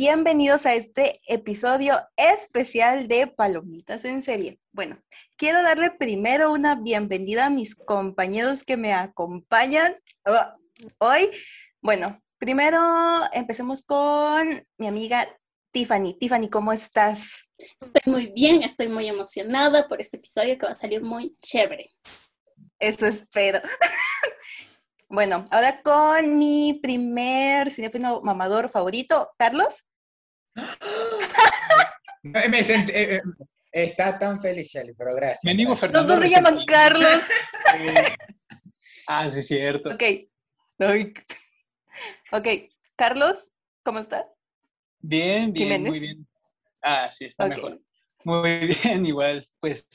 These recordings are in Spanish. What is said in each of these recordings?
bienvenidos a este episodio especial de Palomitas en serie. Bueno, quiero darle primero una bienvenida a mis compañeros que me acompañan uh, hoy. Bueno, primero empecemos con mi amiga Tiffany. Tiffany, ¿cómo estás? Estoy muy bien, estoy muy emocionada por este episodio que va a salir muy chévere. Eso espero. Bueno, ahora con mi primer cinéfilo mamador favorito, Carlos. Me eh, eh, está tan feliz, Shelly, pero gracias. Mi amigo Los Fernando. dos se llaman. Carlos. Ah, sí, cierto. Ok. Ok, Carlos, ¿cómo estás? Bien, bien, Jiménez. muy bien. Ah, sí, está mejor. Muy bien, igual, pues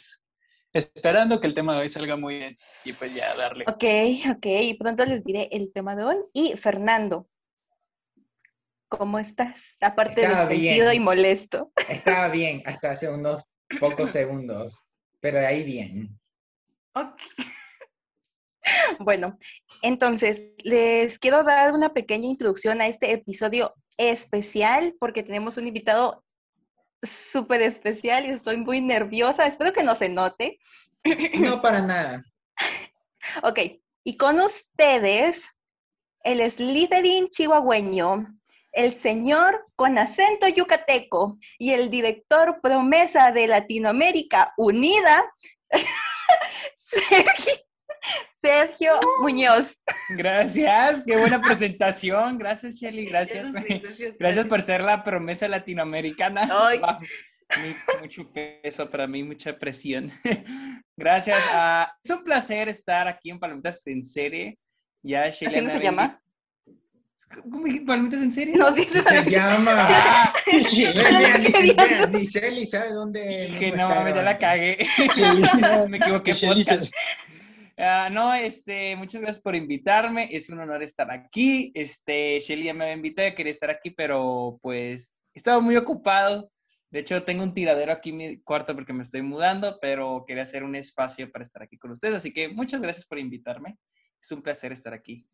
esperando que el tema de hoy salga muy bien y pues ya darle. Ok, ok, y pronto les diré el tema de hoy. Y Fernando, ¿cómo estás? Aparte de Estaba sentido bien. y molesto. Estaba bien hasta hace unos pocos segundos, pero ahí bien. Ok. Bueno, entonces les quiero dar una pequeña introducción a este episodio especial porque tenemos un invitado súper especial y estoy muy nerviosa. Espero que no se note. No para nada. Ok, y con ustedes, el Slytherin chihuahueño, el señor con acento yucateco y el director promesa de Latinoamérica Unida, Sergio, Sergio Muñoz. Gracias, qué buena presentación. Gracias, Shelly, gracias. Gracias por ser la promesa latinoamericana. Wow, Mucho peso para mí, mucha presión. Gracias. ah, es un placer estar aquí en Palomitas en serie. Ya Shelly ¿Así no se llama? Vendi- ¿Cómo dije? ¿Palomitas en serie? No, dice Se llama. Ni, Shelly sabe dónde. dije, no ya la cagué. me equivoqué. Podcast. Ah, no, este, muchas gracias por invitarme. Es un honor estar aquí. Este, Shelly ya me había invitado, quería estar aquí, pero pues estaba muy ocupado. De hecho, tengo un tiradero aquí en mi cuarto porque me estoy mudando, pero quería hacer un espacio para estar aquí con ustedes. Así que muchas gracias por invitarme. Es un placer estar aquí.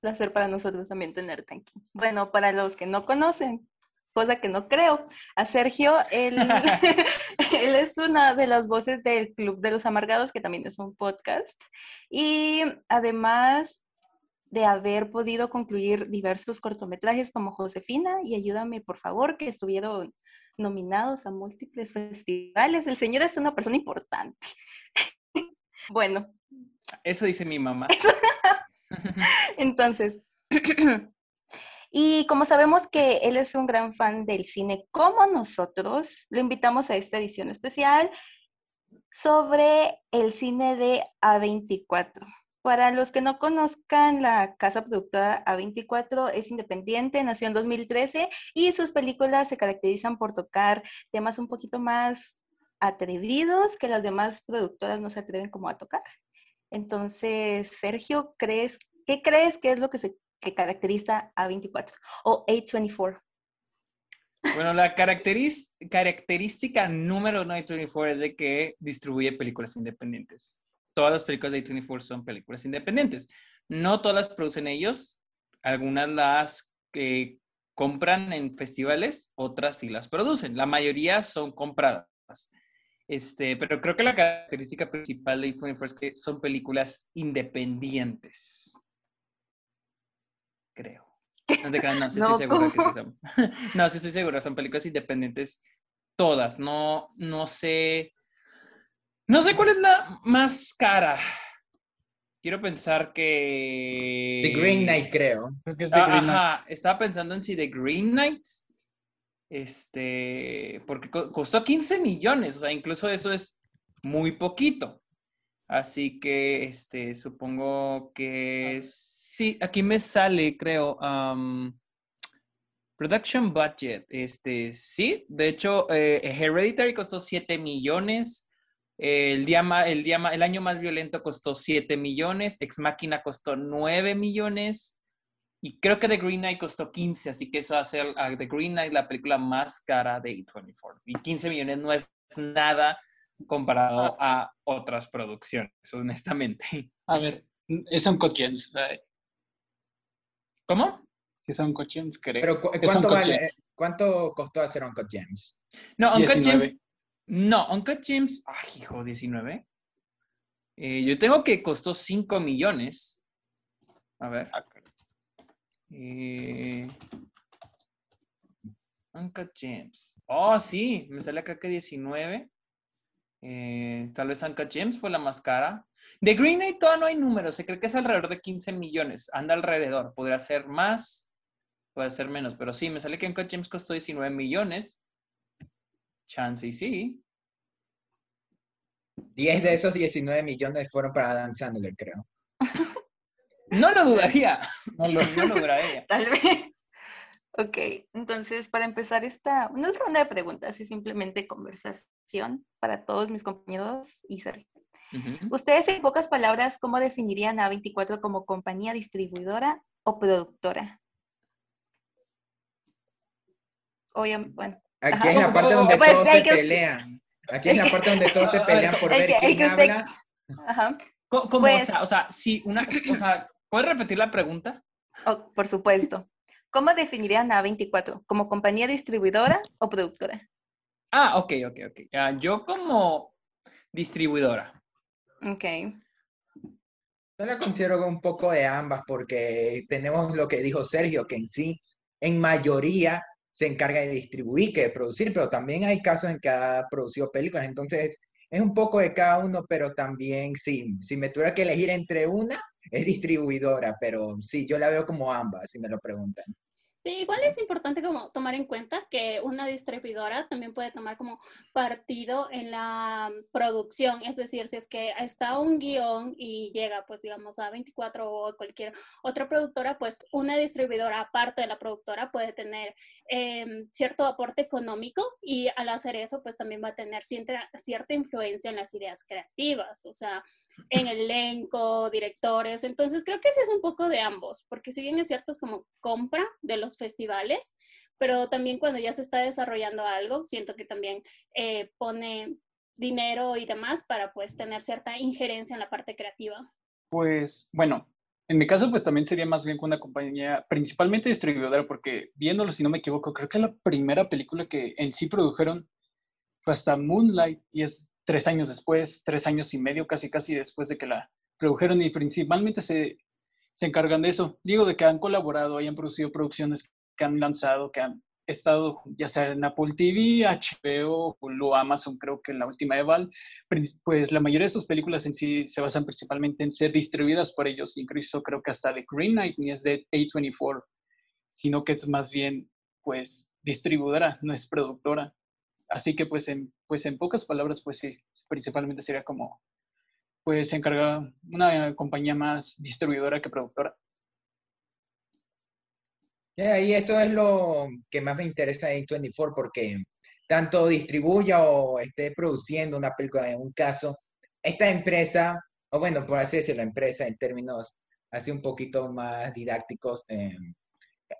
Placer para nosotros también tenerte aquí. Bueno, para los que no conocen, cosa que no creo, a Sergio, él, él es una de las voces del Club de los Amargados, que también es un podcast, y además de haber podido concluir diversos cortometrajes como Josefina y Ayúdame, por favor, que estuvieron nominados a múltiples festivales. El señor es una persona importante. bueno, Eso dice mi mamá. Entonces, y como sabemos que él es un gran fan del cine como nosotros, lo invitamos a esta edición especial sobre el cine de A24. Para los que no conozcan, la casa productora A24 es independiente, nació en 2013 y sus películas se caracterizan por tocar temas un poquito más atrevidos que las demás productoras no se atreven como a tocar. Entonces, Sergio, ¿crees, ¿qué crees que es lo que, se, que caracteriza a 24 o A24? Bueno, la característica número uno de A24 es de que distribuye películas independientes. Todas las películas de A24 son películas independientes. No todas producen ellos. Algunas las eh, compran en festivales, otras sí las producen. La mayoría son compradas. Este, pero creo que la característica principal de A24 es que son películas independientes. Creo. No te creas, no, sí No, estoy seguro que sí son. No, sí estoy seguro, son películas independientes todas. No, no sé. No sé cuál es la más cara. Quiero pensar que. The Green Knight, creo. Creo que es de Ah, Green Knight. Ajá, estaba pensando en si The Green Knight. Este, porque co- costó 15 millones, o sea, incluso eso es muy poquito. Así que, este, supongo que sí, aquí me sale, creo, production budget, este, sí, de hecho, eh, Hereditary costó 7 millones, el, día el, día el año más violento costó 7 millones, Ex Machina costó 9 millones, y creo que The Green Knight costó 15, así que eso hace a The Green Knight la película más cara de A24. Y 15 millones no es nada comparado a otras producciones, honestamente. A ver, es un Gems. eh, ¿Cómo? Si son Uncut Gems, creo. Pero ¿cu- Es ¿cuánto, vale-. ¿cuánto costó hacer Uncut Gems? No, Uncut 19. Gems. No, Uncut Gems. Ay, hijo, 19. Eh, yo tengo que costó 5 millones. A ver. Caray. Eh, Gems. Oh, sí, me sale acá que 19. Eh, tal vez Uncut Gems fue la más cara. De Green Knight todavía no hay números. Se cree que es alrededor de 15 millones. Anda alrededor. Podría ser más, puede ser menos. Pero sí, me sale que Uncut Gems costó 19 millones. Chance y sí. 10 de esos 19 millones fueron para Dan Sandler, creo. No lo dudaría. No lo- No lo dudaría. Tal vez. Ok, entonces para empezar esta, no es ronda de preguntas, es simplemente conversación para todos mis compañeros y Sergio. Ujú. Ustedes, en pocas palabras, ¿cómo definirían a 24 como compañía distribuidora o productora? Obviamente, bueno. Aquí es la parte donde Pues, todos hay se que- pelean. Aquí es hay la parte donde todos se pelean por ver quién que usted- habla. Ajá, ¿Cómo? Pues- o, sea, o sea, sí, una, o sea, ¿puedes repetir la pregunta? oh, por supuesto. ¿Cómo definirían a 24 como compañía distribuidora o productora? Ah, ok, ok, ok. Yo como distribuidora. Ok. Yo la considero un poco de ambas porque tenemos lo que dijo Sergio, que en sí, en mayoría, se encarga de distribuir que de producir, pero también hay casos en que ha producido películas, entonces es un poco de cada uno, pero también sí, si me tuviera que elegir entre una, es distribuidora, pero sí, yo la veo como ambas, si me lo preguntan. Sí, igual es importante como tomar en cuenta que una distribuidora también puede tomar como partido en la producción, es decir, si es que está un guion y llega pues digamos a 24 o cualquier otra productora, pues una distribuidora aparte de la productora puede tener em, cierto aporte económico y al hacer eso pues también va a tener cierta, cierta influencia en las ideas creativas, o sea, en el elenco, directores, entonces creo que sí es un poco de ambos, porque si bien es cierto es como compra de los festivales, pero también cuando ya se está desarrollando algo, siento que también eh, pone dinero y demás para pues tener cierta injerencia en la parte creativa. Pues bueno, en mi caso pues también sería más bien con una compañía principalmente distribuidora porque viéndolo si no me equivoco, creo que la primera película que en sí produjeron fue hasta Moonlight y es tres años después, tres años y medio casi casi después de que la produjeron y principalmente se, se encargan de eso. Digo, de que han colaborado, hayan producido producciones que han lanzado, que han estado ya sea en Apple TV, HBO, Hulu, Amazon, creo que en la última de Val, prin- pues la mayoría de sus películas en sí se basan principalmente en ser distribuidas por ellos, incluso creo que hasta The Green Knight ni es de A24, sino que es más bien pues distribuidora, no es productora. Así que pues en, pues en pocas palabras pues sí, principalmente sería como pues se encarga una compañía más distribuidora que productora. Y eso es lo que más me interesa en 24 porque tanto distribuya o esté produciendo una película en un caso, esta empresa, o bueno, por así decirlo, empresa en términos así un poquito más didácticos, eh,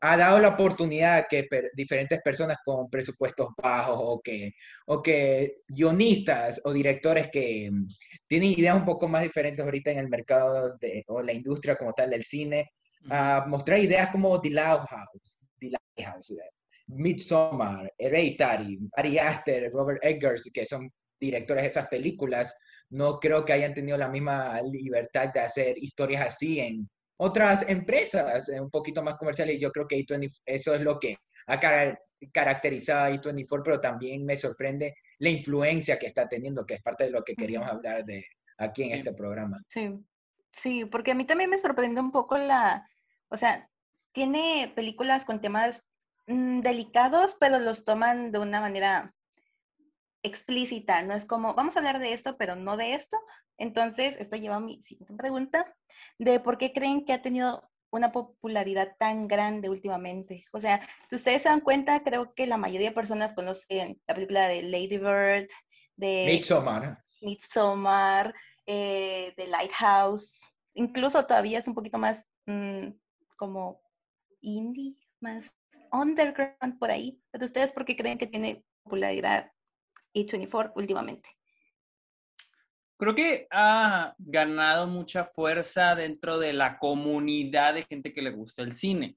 ha dado la oportunidad a que per- diferentes personas con presupuestos bajos o que, o que guionistas o directores que mm, tienen ideas un poco más diferentes ahorita en el mercado de, o la industria como tal del cine, a mostrar ideas como The Lighthouse, The Lighthouse, eh, Midsommar, Hereditary, Ari Aster, Robert Eggers, que son directores de esas películas, no creo que hayan tenido la misma libertad de hacer historias así en otras empresas, eh, un poquito más comerciales, y yo creo que A24 eso es lo que ha cara- caracterizado a A24, pero también me sorprende la influencia que está teniendo, que es parte de lo que queríamos hablar de aquí en este programa. Sí, sí, porque a mí también me sorprende un poco la, o sea, tiene películas con temas mm, delicados, pero los toman de una manera explícita, no es como, vamos a hablar de esto, pero no de esto. Entonces, esto lleva a mi siguiente pregunta, de por qué creen que ha tenido una popularidad tan grande últimamente. O sea, si ustedes se dan cuenta, creo que la mayoría de personas conocen la película de Lady Bird, de Midsommar. Midsommar, eh, The Lighthouse, incluso todavía es un poquito más mm, como indie, más underground por ahí. Pero ustedes, ¿por qué creen que tiene popularidad A24 últimamente? Creo que ha ganado mucha fuerza dentro de la comunidad de gente que le gusta el cine.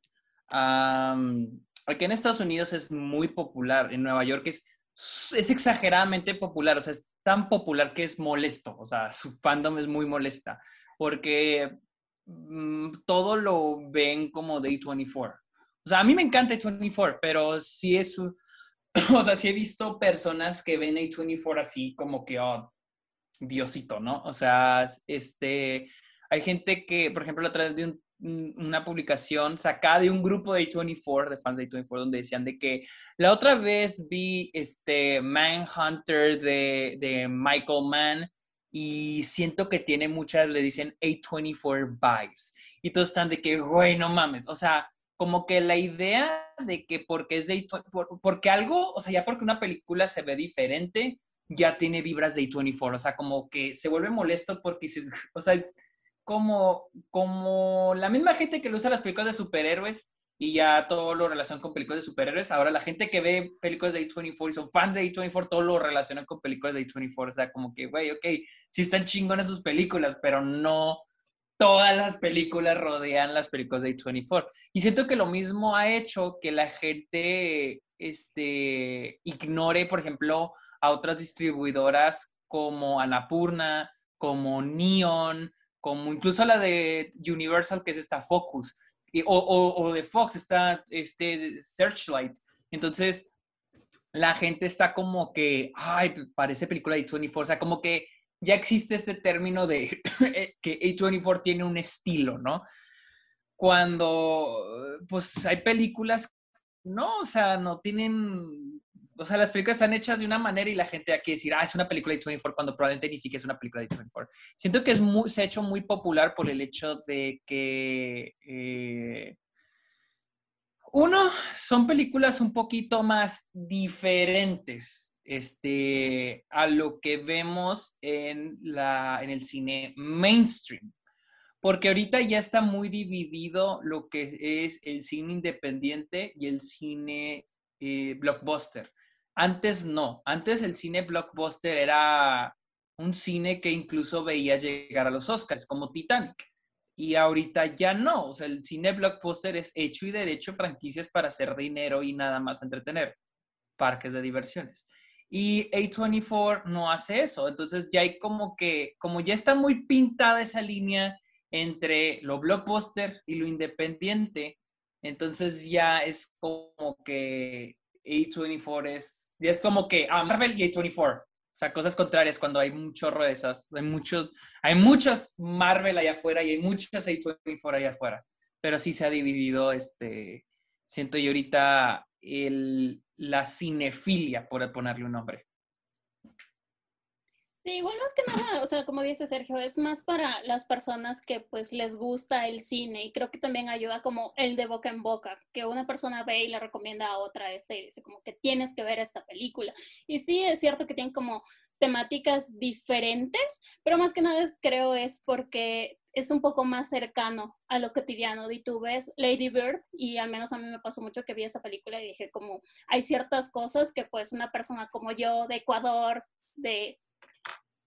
am, aquí en Estados Unidos es muy popular, en Nueva York es, exageradamente popular, o sea, es tan popular que es molesto, o sea, su fandom es muy molesta, porque mm, todo lo ven como Day 24. O sea, a mí me encanta A24, pero sí es. O sea, sí he visto personas que ven A24 así como que, oh, Diosito, ¿no? O sea, este... Hay gente que, por ejemplo, vez vi un- un- una publicación sacada de un grupo de A24, de fans de A24, donde decían de que la otra vez vi este Manhunter de, de Michael Mann y siento que tiene muchas, le dicen A24 vibes. Y todos están de que, güey, no mames. O sea, como que la idea de que porque es de A24 por- porque algo, o sea, ya porque una película se ve diferente, ya tiene vibras de A24. O sea, como que se vuelve molesto porque dices, o sea, es como, como la misma gente que le usa las películas de superhéroes y ya todo lo relacionan con películas de superhéroes. Ahora la gente que ve películas de A24 y son fans de A24, todo lo relacionan con películas de A24. O sea, como que, güey, ok, sí están chingonas sus películas, pero no todas las películas rodean las películas de A24. Y siento que lo mismo ha hecho que la gente este, ignore, por ejemplo, a otras distribuidoras como Annapurna, como Neon, como incluso la de Universal, que es esta Focus, o, o- o de Fox, está este Searchlight. Entonces, la gente está como que, ay, parece película de A24, o sea, como que ya existe este término de que A24 tiene un estilo, ¿no? Cuando, pues, hay películas, no, o sea, no tienen, o sea, las películas están hechas de una manera y la gente aquí decir, ah, es una película de A24 cuando probablemente ni siquiera es una película de A24. Siento que es muy, se ha hecho muy popular por el hecho de que, eh, uno, son películas un poquito más diferentes este, a lo que vemos en, la, en el cine mainstream. Porque ahorita ya está muy dividido lo que es el cine independiente y el cine eh, blockbuster. Antes no. Antes el cine blockbuster era un cine que incluso veía llegar a los Oscars, como Titanic. Y ahorita ya no. O sea, el cine blockbuster es hecho y derecho franquicias para hacer dinero y nada más entretener. Parques de diversiones. Y A24 no hace eso. Entonces ya hay como que, como ya está muy pintada esa línea entre lo blockbuster y lo independiente, entonces ya es como que A24 es, ya es como que ah, Marvel y A24. O sea, cosas contrarias cuando hay un chorro. Hay muchos, hay muchas Marvel allá afuera y hay muchas A24 allá afuera. Pero sí se ha dividido, este, siento yo ahorita, el, la cinefilia, por ponerle un nombre. Sí, igual más que nada, o sea, como dice Sergio, es más para las personas que pues les gusta el cine y creo que también ayuda como el de boca en boca, que una persona ve y le recomienda a otra este y dice como que tienes que ver esta película. Y sí, es cierto que tienen como temáticas diferentes, pero más que nada creo es porque es un poco más cercano a lo cotidiano. Y tú ves Lady Bird y al menos a mí me pasó mucho que vi esta película y dije como hay ciertas cosas que pues una persona como yo de Ecuador, de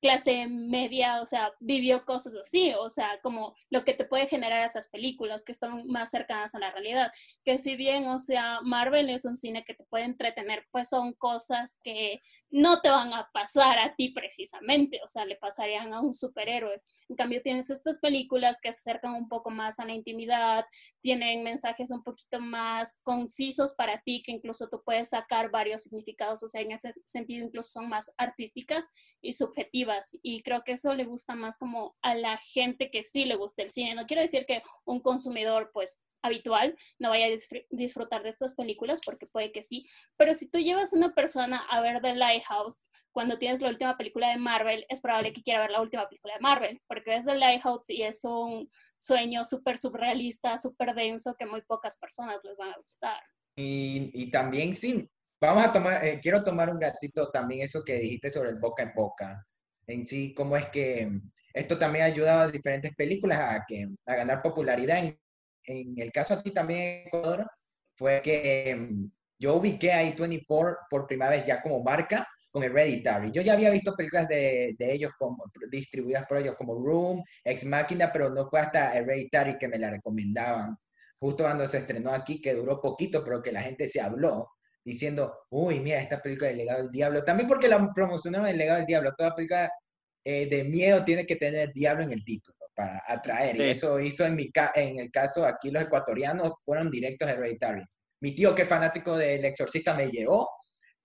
clase media, o sea, vivió cosas así, o sea, como lo que te puede generar esas películas que están más cercanas a la realidad, que si bien, o sea, Marvel es un cine que te puede entretener, pues son cosas que no te van a pasar a ti precisamente, o sea, le pasarían a un superhéroe. En cambio, tienes estas películas que se acercan un poco más a la intimidad, tienen mensajes un poquito más concisos para ti, que incluso tú puedes sacar varios significados, o sea, en ese sentido incluso son más artísticas y subjetivas. Y creo que eso le gusta más como a la gente que sí le gusta el cine. No quiero decir que un consumidor, pues, habitual no vaya a disfr- disfrutar de estas películas, porque puede que sí, pero si tú llevas a una persona a ver The Lighthouse cuando tienes la última película de Marvel, es probable que quiera ver la última película de Marvel, porque es The Lighthouse y es un sueño súper surrealista, súper denso, que muy pocas personas les van a gustar. Y, y también sí, vamos a tomar, eh, quiero tomar un ratito también eso que dijiste sobre el boca en boca. En sí, cómo es que esto también ha ayudado a diferentes películas a, que, a ganar popularidad. En, en el caso aquí también en Ecuador, fue que em, yo ubiqué a A24 por primera vez ya como marca con Hereditary. Yo ya había visto películas de, de ellos como, distribuidas por ellos como Room, Ex Machina, pero no fue hasta Hereditary que me la recomendaban. justo cuando se estrenó aquí, que duró poquito, pero que la gente se habló, diciendo, uy, mira, esta película del legado del diablo. También porque la promocionaron el legado del diablo. Toda película eh, de miedo tiene que tener diablo en el título para atraer. Y eso hizo en, mi en el caso aquí los ecuatorianos fueron directos a Hereditary. Mi tío que es fanático del exorcista me llevó,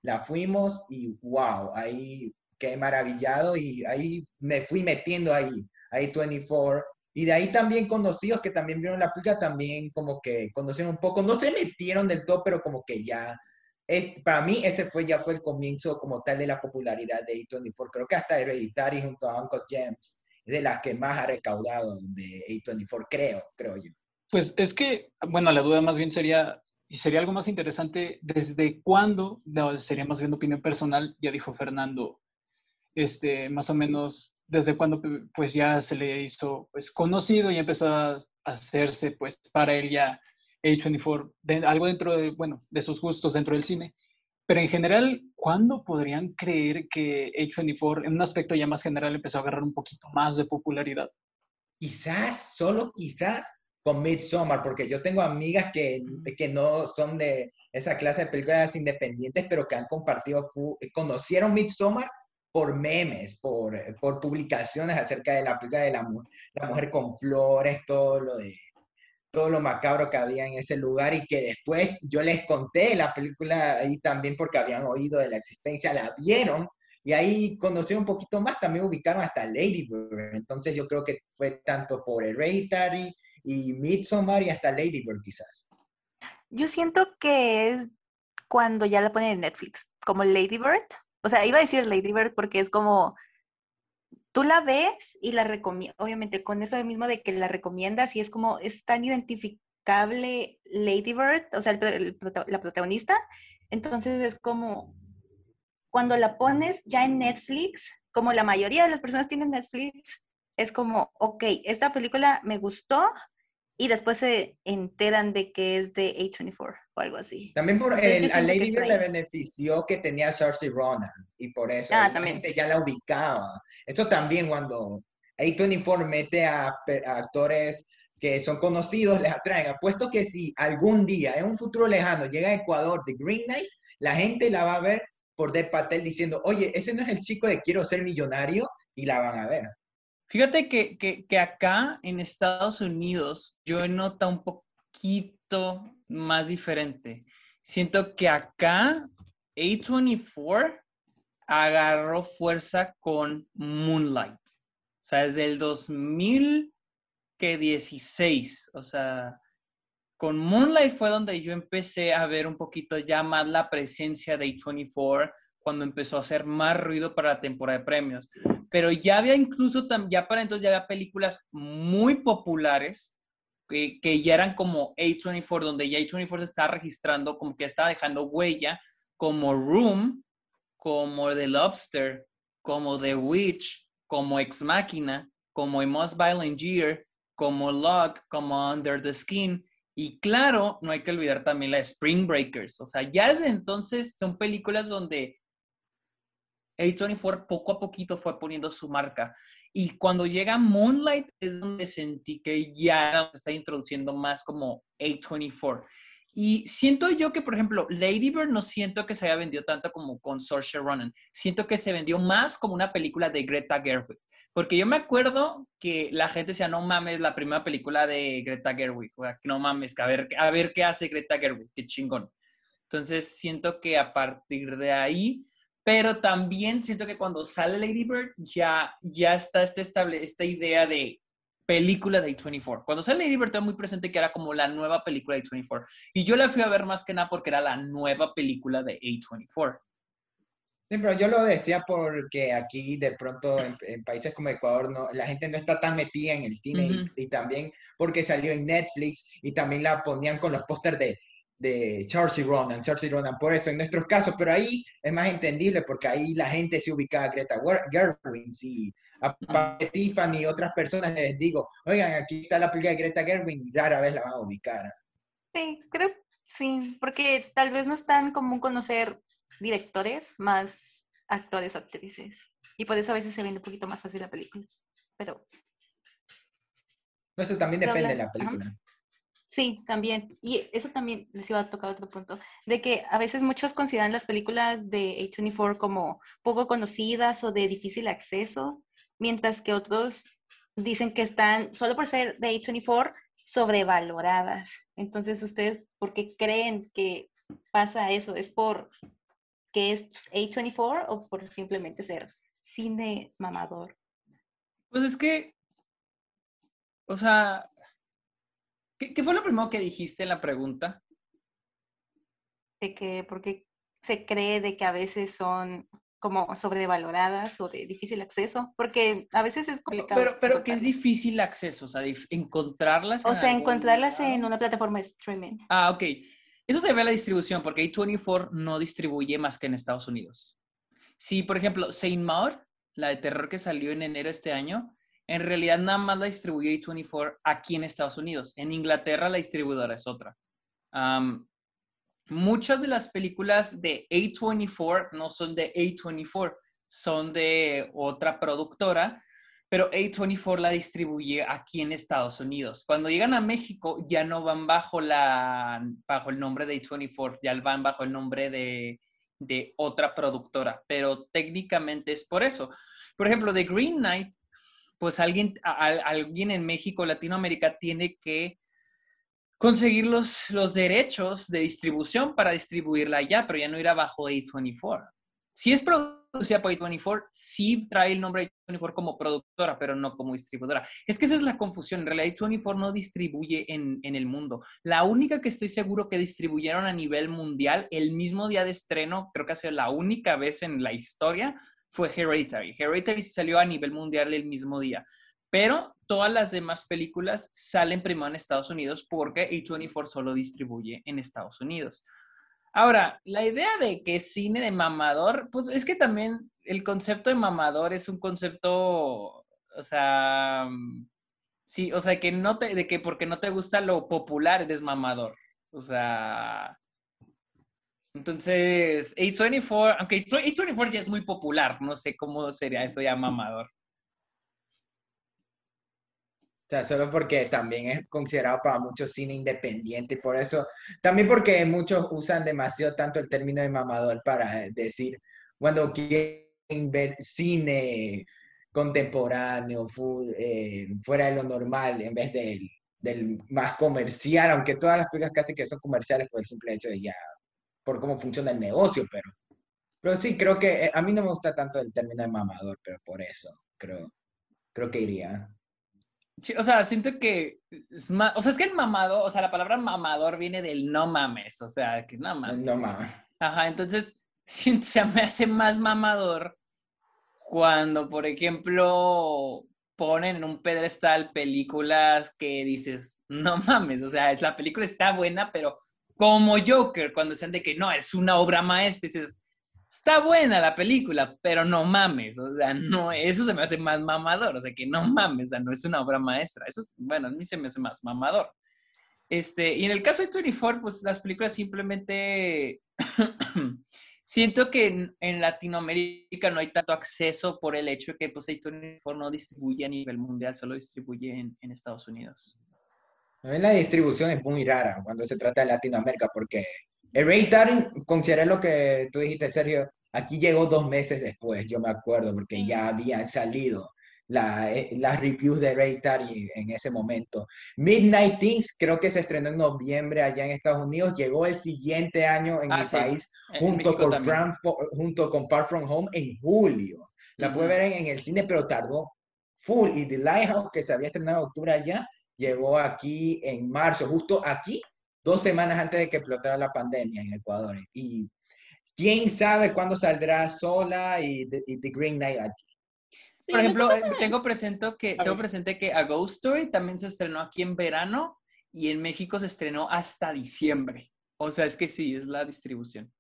la fuimos y wow, ahí quedé maravillado y ahí me fui metiendo ahí, ahí 24. Y de ahí también conocidos que también vieron la película, también como que conocieron un poco, no se metieron del todo, pero como que ya para mí ese fue ya fue el comienzo como tal de la popularidad de A24. Creo que hasta Hereditary junto a Uncle James de las que más ha recaudado de A24, creo, creo yo. Pues es que, bueno, la duda más bien sería, y sería algo más interesante, ¿desde cuándo, sería más bien opinión personal, ya dijo Fernando, este, más o menos, desde cuándo pues ya se le hizo pues conocido y empezó a hacerse pues para él ya a24, algo dentro de, bueno, de sus gustos dentro del cine. Pero en general, ¿cuándo podrían creer que A24, en un aspecto ya más general, empezó a agarrar un poquito más de popularidad? Quizás, solo quizás con Midsommar, porque yo tengo amigas que, que no son de esa clase de películas independientes, pero que han compartido, conocieron Midsommar por memes, por, por publicaciones acerca de la película de la, la mujer con flores, todo lo de todo lo macabro que había en ese lugar y que después yo les conté la película ahí también porque habían oído de la existencia, la vieron y ahí conocieron un poquito más, también ubicaron hasta Lady Bird. Entonces yo creo que fue tanto por Hereditary y Midsommar y hasta Lady Bird quizás. Yo siento que es cuando ya la ponen en Netflix, como Lady Bird. O sea, iba a decir Lady Bird porque es como tú la ves y la recomiendas, obviamente con eso mismo de que la recomiendas y es como, es tan identificable Lady Bird, o sea, la protagonista, entonces es como, cuando la pones ya en Netflix, como la mayoría de las personas tienen Netflix, es como, ok, esta película me gustó, y después se enteran de que es de A24 o algo así. También por el, a Lady Bird le benefició que tenía a Saoirse Ronan y por eso ah, la gente ya la ubicaba. Eso también cuando A24 mete a, actores que son conocidos, les atraen. Apuesto que si algún día, en un futuro lejano, llega a Ecuador de Green Knight, la gente la va a ver por De Patel diciendo, oye, ese no es el chico de Quiero ser millonario, y la van a ver. Fíjate que, que, acá en Estados Unidos yo he notado un poquito más diferente. Siento que acá A24 agarró fuerza con Moonlight. O sea, desde el 2016. O sea, con Moonlight fue donde yo empecé a ver un poquito ya más la presencia de A24 cuando empezó a hacer más ruido para la temporada de premios pero ya había incluso, ya para entonces ya había películas muy populares que, que ya eran como A24, donde ya A24 se estaba registrando, como que estaba dejando huella, como Room, como The Lobster, como The Witch, como Ex Machina, como A Most Violent Year, como Lock, como Under the Skin. Y claro, no hay que olvidar también la Spring Breakers. O sea, ya desde entonces son películas donde a24 poco a poquito fue poniendo su marca. Y cuando llega Moonlight es donde sentí que ya está introduciendo más como A24. Y siento yo que, por ejemplo, Lady Bird no siento que se haya vendido tanto como con Saoirse Ronan. Siento que se vendió más como una película de Greta Gerwig. Porque yo me acuerdo que la gente decía, no mames, la primera película de Greta Gerwig. O sea, no mames, a ver, a ver qué hace Greta Gerwig, qué chingón. Entonces siento que a partir de ahí pero también siento que cuando sale Lady Bird ya, ya está este estable, esta idea de película de A24. Cuando sale Lady Bird, muy presente que era como la nueva película de A24. Y yo la fui a ver más que nada porque era la nueva película de A24. Sí, pero yo lo decía porque aquí de pronto en, países como Ecuador no, la gente no está tan metida en el cine y, también porque salió en Netflix y también la ponían con los pósters de de Charles Ronan, Charles Ronan, por eso en nuestros casos, pero ahí es más entendible porque ahí la gente se ubica a Greta Gerwig y a Tiffany y otras personas les digo, oigan, aquí está la película de Greta Gerwig y rara vez la van a ubicar. Sí, creo sí, porque tal vez no es tan común conocer directores más actores o actrices y por eso a veces se ve un poquito más fácil la película, pero... Eso también depende de la película. Sí, también. Y eso también les iba a tocar otro punto, de que a veces muchos consideran las películas de A24 como poco conocidas o de difícil acceso, mientras que otros dicen que están, solo por ser de A24, sobrevaloradas. Entonces, ¿ustedes por qué creen que pasa eso? ¿Es por que es A24 o por simplemente ser cine mamador? Pues es que, o sea, ¿qué, fue lo primero que dijiste en la pregunta? De que, porque se cree de que a veces son como sobrevaloradas o de difícil acceso, porque a veces es complicado. Pero, pero que es difícil acceso, o sea, encontrarlas. O sea, encontrarlas en una plataforma de streaming. Ah, ok. Eso se ve a la distribución, porque A24 no distribuye más que en Estados Unidos. Si, por ejemplo, Saint Maud, la de terror que salió en enero de este año, en realidad nada más la distribuye A24 aquí en Estados Unidos. En Inglaterra la distribuidora es otra muchas de las películas de A24 no son de A24, son de otra productora, pero A24 la distribuye aquí en Estados Unidos. Cuando llegan a México ya no van bajo, la, bajo el nombre de A24, ya van bajo el nombre de, de otra productora, pero técnicamente es por eso. Por ejemplo, de Green Knight, pues alguien, alguien en México, Latinoamérica, tiene que conseguir los, los derechos de distribución para distribuirla allá, pero ya no irá bajo A24. Si es producida por A24, sí trae el nombre A24 como productora, pero no como distribuidora. Es que esa es la confusión. En realidad, A24 no distribuye en, en el mundo. La única que estoy seguro que distribuyeron a nivel mundial el mismo día de estreno, creo que ha sido la única vez en la historia, fue Hereditary. Hereditary salió a nivel mundial el mismo día. Pero todas las demás películas salen primero en Estados Unidos porque A24 solo distribuye en Estados Unidos. Ahora, la idea de que cine de mamador, pues es que también el concepto de mamador es un concepto, o sea, sí, o sea, que no te, de que porque no te gusta lo popular eres mamador. O sea, entonces, A24, aunque A24 ya es muy popular, no sé cómo sería eso ya mamador. O sea, solo porque también es considerado para muchos cine independiente y por eso, también porque muchos usan demasiado tanto el término de mamador para decir, cuando quieren ver cine contemporáneo, eh, fuera de lo normal, en vez del, del más comercial, aunque todas las películas casi que son comerciales por el simple hecho de ya, por cómo funciona el negocio, pero, pero sí, creo que eh, a mí no me gusta tanto el término de mamador, pero por eso creo, creo que iría o sea, siento que, o sea, es que el mamado, o sea, la palabra mamador viene del no mames, o sea, que no mames. No mames. Ajá, entonces se me hace más mamador cuando, por ejemplo, ponen en un pedestal películas que dices, no mames, o sea, la película está buena, pero como Joker, cuando dicen de que no, es una obra maestra, dices, está buena la película, pero no mames, o sea, no, eso se me hace más mamador, o sea, que no mames, o sea, no es una obra maestra, eso es, bueno, a mí se me hace más mamador. Este, y en el caso de 24, pues las películas simplemente siento que en, Latinoamérica no hay tanto acceso por el hecho de que pues 24 no distribuye a nivel mundial, solo distribuye en Estados Unidos. La distribución es muy rara cuando se trata de Latinoamérica porque el Hereditary, consideré lo que tú dijiste, Sergio, aquí llegó dos meses después, yo me acuerdo, porque ya habían salido la, eh, las reviews de Hereditary en ese momento. Midnight Things creo que se estrenó en noviembre allá en Estados Unidos, llegó el siguiente año en ah, mi país junto con, junto con Far From Home en julio. La pude ver en, el cine, pero tardó full. Y The Lighthouse, que se había estrenado en octubre allá, llegó aquí en marzo, justo aquí dos semanas antes de que explotara la pandemia en Ecuador. Y quién sabe cuándo saldrá sola y, The Green Knight aquí. Por ejemplo, eh, tengo presente que, tengo presente que A Ghost Story también se estrenó aquí en verano y en México se estrenó hasta diciembre. O sea, es que sí, es la distribución.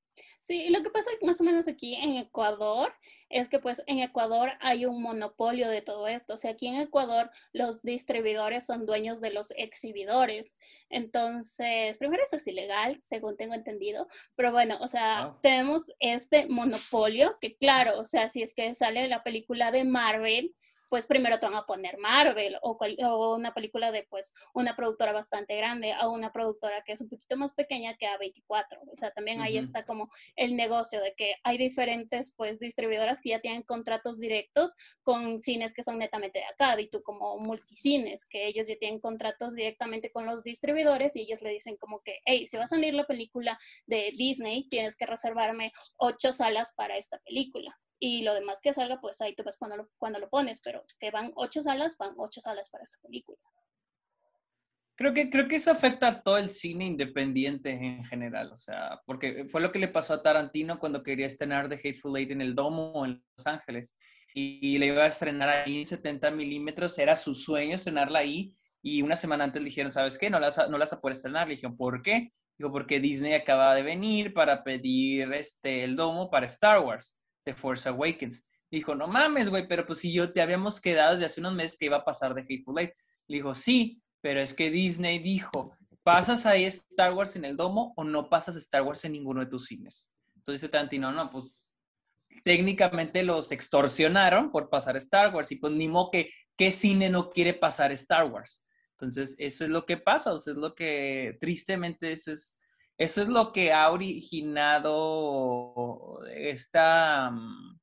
Sí, lo que pasa más o menos aquí en Ecuador es que pues en Ecuador hay un monopolio de todo esto. O sea, aquí en Ecuador los distribuidores son dueños de los exhibidores. Entonces, primero eso es ilegal, según tengo entendido. Pero bueno, o sea, tenemos este monopolio que claro, o sea, si es que sale la película de Marvel, pues primero te van a poner Marvel o, o, una película de pues una productora bastante grande a una productora que es un poquito más pequeña que A24. O sea, también ahí está como el negocio de que hay diferentes pues distribuidoras que ya tienen contratos directos con cines que son netamente de acá, y tú como multicines, que ellos ya tienen contratos directamente con los distribuidores y ellos le dicen como que, hey, si va a salir la película de Disney, tienes que reservarme ocho salas para esta película y lo demás que salga, pues ahí tú ves cuando lo, cuando lo pones, pero que van ocho salas, van ocho salas para esta película. Creo que, creo que eso afecta a todo el cine independiente en general, o sea, porque fue lo que le pasó a Tarantino cuando quería estrenar The Hateful Eight en el Domo en Los Ángeles y, le iba a estrenar ahí en 70 milímetros, era su sueño estrenarla ahí y una semana antes le dijeron, ¿sabes qué? No las, no las a poder estrenar. Le dijeron, ¿por qué? Dijo, porque Disney acaba de venir para pedir este, el Domo para Star Wars. The Force Awakens. Dijo, no mames, güey, pero pues si yo te habíamos quedado desde hace unos meses que iba a pasar de Hateful Eight. Le dijo, sí, pero es que Disney dijo, ¿pasas ahí Star Wars en el domo o no pasas Star Wars en ninguno de tus cines? Entonces dice Tarantino, no, pues técnicamente los extorsionaron por pasar Star Wars y pues ni modo que, ¿qué cine no quiere pasar Star Wars? Entonces, eso es lo que pasa, o sea, es lo que tristemente eso es, eso es lo que ha originado esta mm,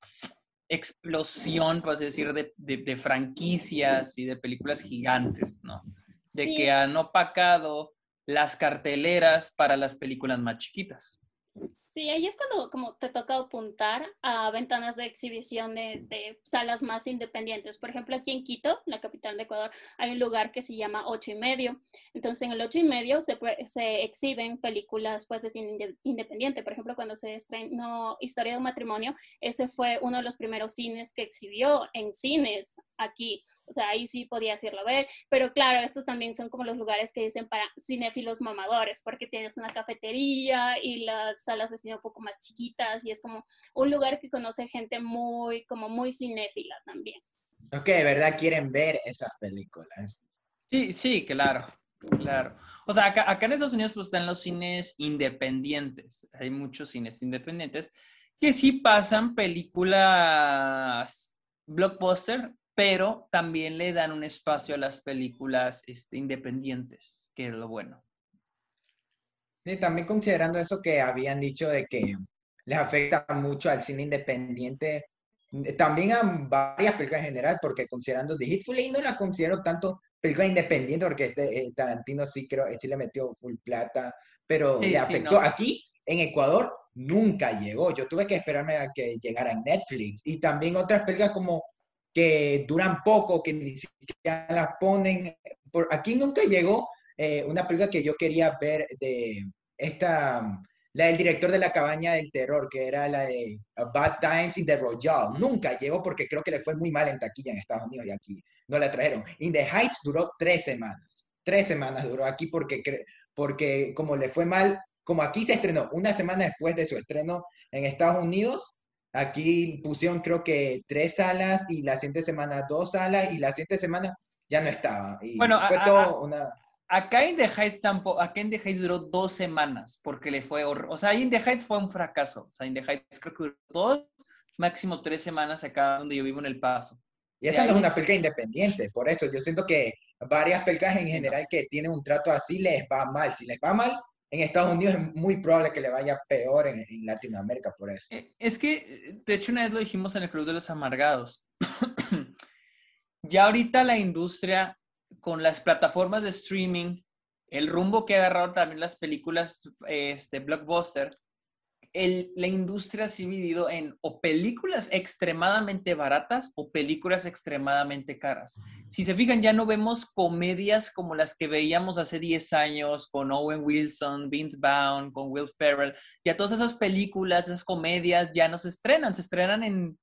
explosión, por así decir, de, de, franquicias y de películas gigantes, ¿no? De que han opacado las carteleras para las películas más chiquitas. Sí, ahí es cuando como te toca apuntar a ventanas de exhibiciones de salas más independientes. Por ejemplo, aquí en Quito, la capital de Ecuador, hay un lugar que se llama Ocho y Medio. Entonces, en el Ocho y Medio se, se exhiben películas pues, de cine independiente. Por ejemplo, cuando se estrenó Historia de un matrimonio, ese fue uno de los primeros cines que exhibió en cines aquí. O sea, ahí sí podías irlo a ver. Pero claro, estos también son como los lugares que dicen para cinéfilos mamadores, porque tienes una cafetería y las salas de cine un poco más chiquitas y es como un lugar que conoce gente muy, como muy cinéfila también. Ok, ¿verdad? Quieren ver esas películas. Sí, sí, claro. Claro. O sea, acá, acá en Estados Unidos pues están los cines independientes. Hay muchos cines independientes que sí pasan películas blockbuster pero también le dan un espacio a las películas este, independientes, que es lo bueno. Sí, también considerando eso que habían dicho de que les afecta mucho al cine independiente, también a varias películas en general, porque considerando The Hitful y no la considero tanto película independiente, porque este, eh, Tarantino sí creo, sí le metió full plata, pero le afectó. Aquí, en Ecuador, nunca llegó. Yo tuve que esperarme a que llegara en Netflix. Y también otras películas como que duran poco, que ni siquiera las ponen. Por, aquí nunca llegó eh, una película que yo quería ver de esta, la del director de La Cabaña del Terror, que era la de Bad Times in the Royale. Nunca llegó porque creo que le fue muy mal en taquilla en Estados Unidos y aquí no la trajeron. In the Heights duró tres semanas. Tres semanas duró aquí porque, porque como le fue mal, como aquí se estrenó una semana después de su estreno en Estados Unidos, Aquí pusieron creo que tres salas y la siguiente semana dos salas y la siguiente semana ya no estaba. bueno, fue todo una... Acá en The Heights tampoco, acá en The Heights duró dos semanas porque le fue, o sea, en The Heights fue un fracaso. O sea, en The Heights creo que duró dos, máximo tres semanas acá donde yo vivo en El Paso. Y esa no es una película independiente, por eso yo siento que varias películas en general que tienen un trato así les va mal. Si les va mal, en Estados Unidos es muy probable que le vaya peor en, Latinoamérica por eso. Eh, es que, de hecho, una vez lo dijimos en el Club de los Amargados. ya ahorita la industria, con las plataformas de streaming, el rumbo que ha agarrado también las películas este, blockbuster, la industria se ha dividido en o películas extremadamente baratas o películas extremadamente caras. Si se fijan, ya no vemos comedias como las que veíamos hace 10 años con Owen Wilson, Vince Vaughn, con Will Ferrell. Ya todas esas películas, esas comedias ya no se estrenan, se estrenan en,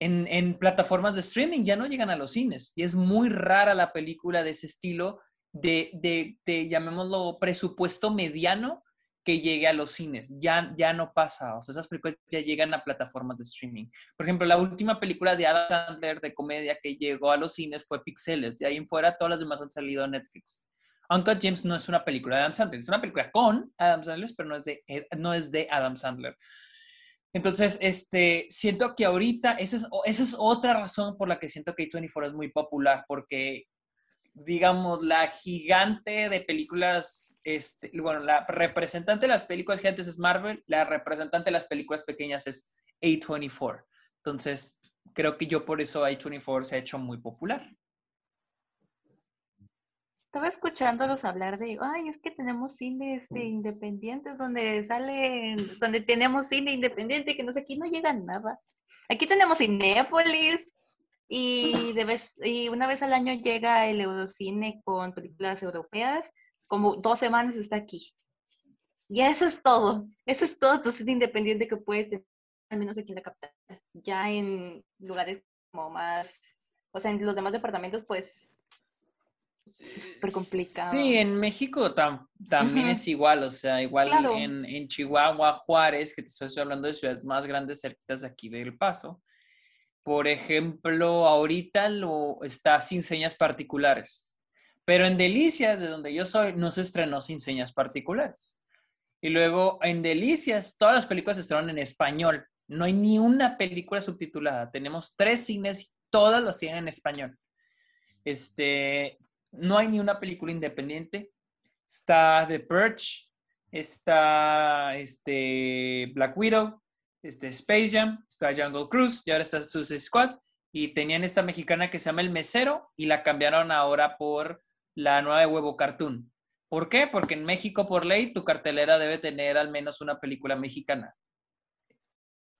en, en plataformas de streaming, ya no llegan a los cines. Y es muy rara la película de ese estilo de, de, de llamémoslo, presupuesto mediano que llegue a los cines. Ya, ya no pasa. O sea, esas películas ya llegan a plataformas de streaming. Por ejemplo, la última película de Adam Sandler de comedia que llegó a los cines fue Pixeles. Y ahí en fuera todas las demás han salido a Netflix. Uncle James no es una película de Adam Sandler. Es una película con Adam Sandler, pero no es de, no es de Adam Sandler. Entonces, este, siento que ahorita, esa es, esa es otra razón por la que siento que A24 es muy popular, porque, digamos, la gigante de películas, este, bueno, la representante de las películas gigantes es Marvel, la representante de las películas pequeñas es A24. Entonces, creo que yo por eso A24 se ha hecho muy popular. Estaba escuchándolos hablar de, ay, es que tenemos cine este, independientes donde sale, donde tenemos cine independiente, que no sé, aquí no llega nada. Aquí tenemos Cinépolis y, de vez, y una vez al año llega el Eurocine con películas europeas, como dos semanas está aquí. Y eso es todo, eso es todo tu cine independiente que puedes tener, al menos aquí en la capital. Ya en lugares como más, o sea, en los demás departamentos, pues súper complicado. Sí, en México también es igual, o sea, igual en, Chihuahua, Juárez, que te estoy hablando de ciudades más grandes cerquitas aquí del Paso. Por ejemplo, ahorita lo está sin señas particulares, pero en Delicias, de donde yo soy, no se estrenó sin señas particulares. Y luego en Delicias, todas las películas se estrenaron en español. No hay ni una película subtitulada. Tenemos tres cines y todas las tienen en español. Este, no hay ni una película independiente. Está The Purge, está este, Black Widow, este, Space Jam, está Jungle Cruise y ahora está Suicide Squad. Y tenían esta mexicana que se llama El Mesero y la cambiaron ahora por la nueva de Huevo Cartoon. ¿Por qué? Porque en México, por ley, tu cartelera debe tener al menos una película mexicana.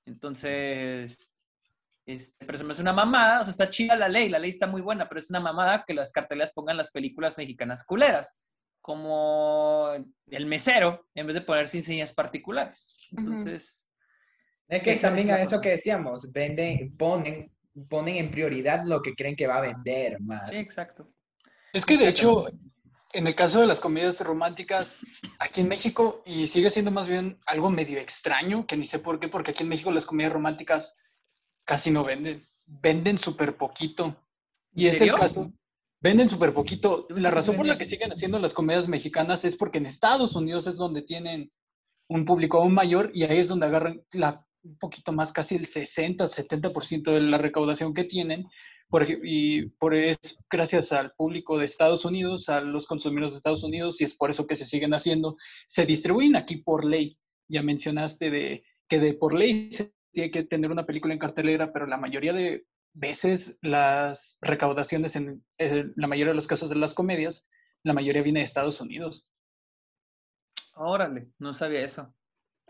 Entonces, este, pero se me hace una mamada, o sea, está chida la ley, la ley está muy buena, pero es una mamada que las carteleras pongan las películas mexicanas culeras, como el mesero, en vez de poner sin señas particulares. Entonces... Es que también a eso que decíamos, venden, ponen, ponen en prioridad lo que creen que va a vender más. Sí, exacto. Es que de hecho, en el caso de las comedias románticas, aquí en México, y sigue siendo más bien algo medio extraño, que ni sé por qué, porque aquí en México las comedias románticas casi no venden. Venden súper poquito. Y es el caso. Venden súper poquito. La razón por la que siguen haciendo las comedias mexicanas es porque en Estados Unidos es donde tienen un público aún mayor y ahí es donde agarran la, un poquito más, casi el 60, 70% de la recaudación que tienen. Por, y por es gracias al público de Estados Unidos, a los consumidores de Estados Unidos, y es por eso que se siguen haciendo. Se distribuyen aquí por ley. Ya mencionaste de que de por ley se tiene que tener una película en cartelera, pero la mayoría de veces las recaudaciones en, la mayoría de los casos de las comedias, la mayoría viene de Estados Unidos. Órale, no sabía eso.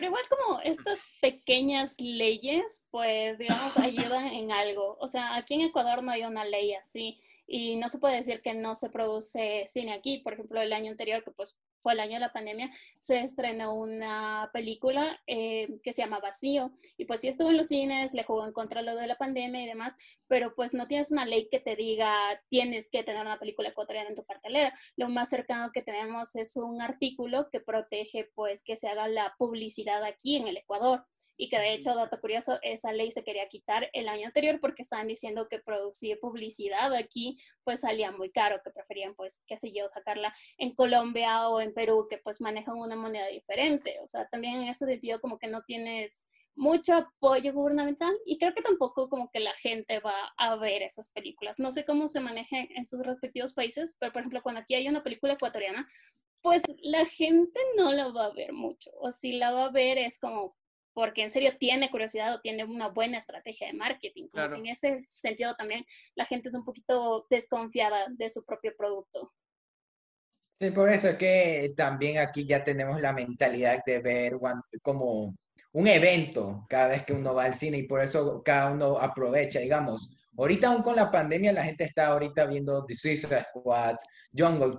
Pero igual como estas pequeñas leyes, pues digamos, ayudan en algo. O sea, aquí en Ecuador no hay una ley así y no se puede decir que no se produce cine aquí. Por ejemplo, el año anterior, que pues fue el año de la pandemia, se estrenó una película eh, que se llama Vacío. Y pues sí estuvo en los cines, le jugó en contra lo de la pandemia y demás, pero pues no tienes una ley que te diga tienes que tener una película ecuatoriana en tu cartelera. Lo más cercano que tenemos es un artículo que protege pues que se haga la publicidad aquí en el Ecuador y que de hecho, dato curioso, esa ley se quería quitar el año anterior porque estaban diciendo que producir publicidad aquí pues salía muy caro, que preferían pues, qué sé yo, sacarla en Colombia o en Perú, que pues manejan una moneda diferente. O sea, también en ese sentido como que no tienes mucho apoyo gubernamental y creo que tampoco como que la gente va a ver esas películas. No sé cómo se maneja en sus respectivos países, pero por ejemplo, cuando aquí hay una película ecuatoriana, pues la gente no la va a ver mucho, o si la va a ver es como porque en serio tiene curiosidad o tiene una buena estrategia de marketing. en ese sentido también la gente es un poquito desconfiada de su propio producto. Sí, por eso es que también aquí ya tenemos la mentalidad de ver como un evento cada vez que uno va al cine y por eso cada uno aprovecha, digamos. Ahorita aún con la pandemia la gente está ahorita viendo The Suicide Squad, Jungle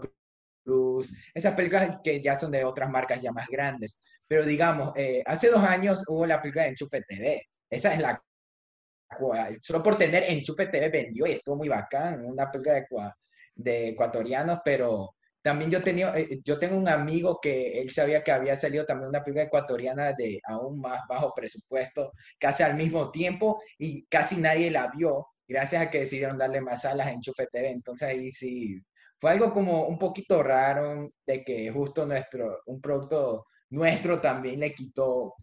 Esas películas que ya son de otras marcas ya más grandes. Pero digamos, eh, hace dos años hubo la película de Enchufe TV. Esa es la cual, solo por tener Enchufe TV vendió y estuvo muy bacán, una película de, de ecuatorianos, pero también yo, tenía, eh, yo tengo un amigo que él sabía que había salido también una película ecuatoriana de aún más bajo presupuesto, casi al mismo tiempo, y casi nadie la vio, gracias a que decidieron darle más alas a Enchufe TV. Entonces ahí sí, fue algo como un poquito raro de que justo nuestro, un producto nuestro también le quitó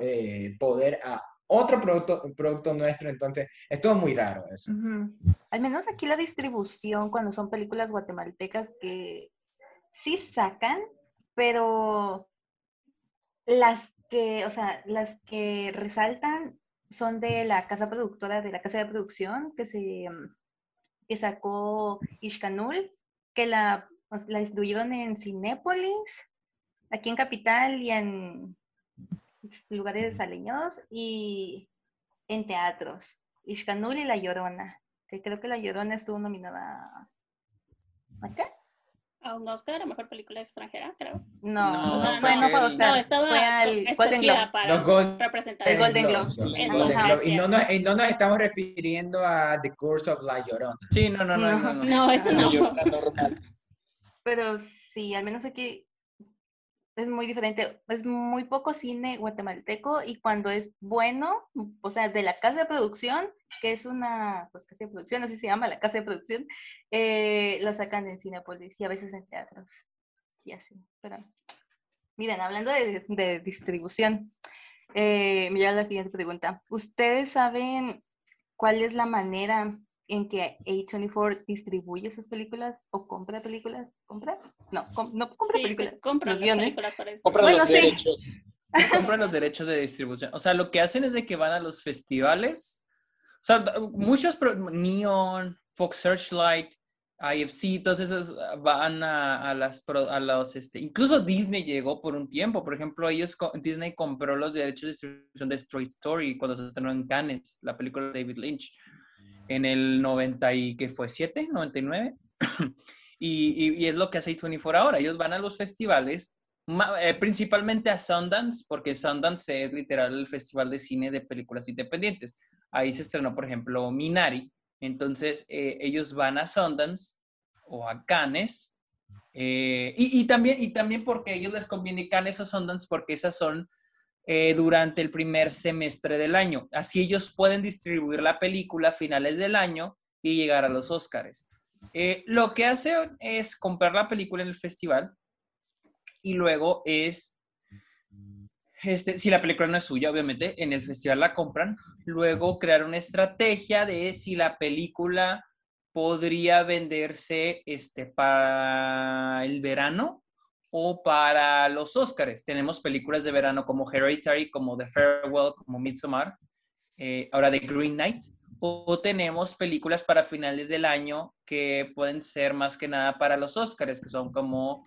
eh, poder a otro producto, producto nuestro, entonces es todo muy raro eso. Al menos aquí la distribución, cuando son películas guatemaltecas que sí sacan, pero las que, o sea, las que resaltan son de la casa productora, de la casa de producción que se que sacó Ishkanul, que la, distribuyeron en Cinépolis, aquí en Capital y en lugares aleñados y en teatros. Ishkanul y La Llorona, que creo que La Llorona estuvo nominada ¿a qué? A un Oscar a mejor película extranjera, creo. No, No, o sea, fue fue, no fue Oscar, No, estaba fue al Golden Globe. para representar. El Golden Globe. Eso, Golden ajá, Globes. Y no, nos, y no nos estamos refiriendo a The Curse of La Llorona. Sí, no, no, no. no, no. No, eso no. Pero sí, al menos aquí es muy diferente. Es muy poco cine guatemalteco y cuando es bueno, o sea, de la casa de producción, que es una pues, casa de producción, así se llama la casa de producción, eh, la sacan en Cinepolis y a veces en teatros. Y así. Pero miren, hablando de, de distribución, eh, mira la siguiente pregunta. ¿Ustedes saben cuál es la manera en que A24 distribuye sus películas o compra películas? ¿Compra? No, com- no compra Sí, películas. se compran los las guiones. películas para eso. Compran Bueno, los sí. derechos. compran los derechos de distribución. O sea, lo que hacen es de que van a los festivales. O sea, muchos, Neon, Fox Searchlight, IFC, todos esos van a, a las, a los, este, incluso Disney llegó por un tiempo. Por ejemplo, ellos, Disney compró los derechos de distribución de Straight Story cuando se estrenó en Cannes, la película de David Lynch, en el 90 y, ¿qué fue? ¿7? ¿99? y, y, y es lo que hace A24 ahora. Ellos van a los festivales, eh, principalmente a Sundance, porque Sundance es literal el festival de cine de películas independientes. Ahí se estrenó, por ejemplo, Minari. Entonces, eh, ellos van a Sundance o a Cannes. eh, y, y también, y también porque a ellos les conviene Cannes o Sundance, porque esas son eh, durante el primer semestre del año. Así ellos pueden distribuir la película a finales del año y llegar a los Oscars. Eh, lo que hacen es comprar la película en el festival y luego es, este, si la película no es suya, obviamente, en el festival la compran, luego crear una estrategia de si la película podría venderse este, para el verano o para los Oscars. Tenemos películas de verano como Hereditary, como The Farewell, como Midsommar, eh, ahora The Green Knight, o, tenemos películas para finales del año que pueden ser más que nada para los Oscars, que son como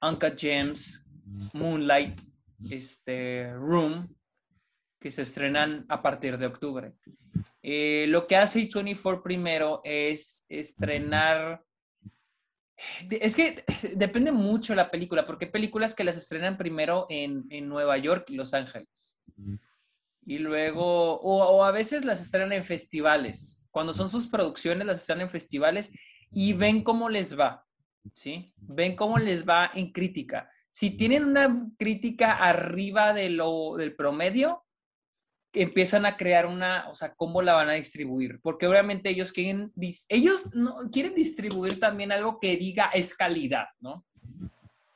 Uncut Gems, Moonlight, este, Room, que se estrenan a partir de octubre. Eh, lo que hace A24 primero es estrenar... Es que depende mucho la película, porque hay películas que las estrenan primero en, en Nueva York y Los Ángeles. Y luego, o, o a veces las estrenan en festivales. Cuando son sus producciones, las estrenan en festivales y ven cómo les va. ¿Sí? Ven cómo les va en crítica. Si tienen una crítica arriba de lo, del promedio, empiezan a crear una, o sea, cómo la van a distribuir, porque obviamente ellos quieren, ellos no, quieren distribuir también algo que diga es calidad, ¿no?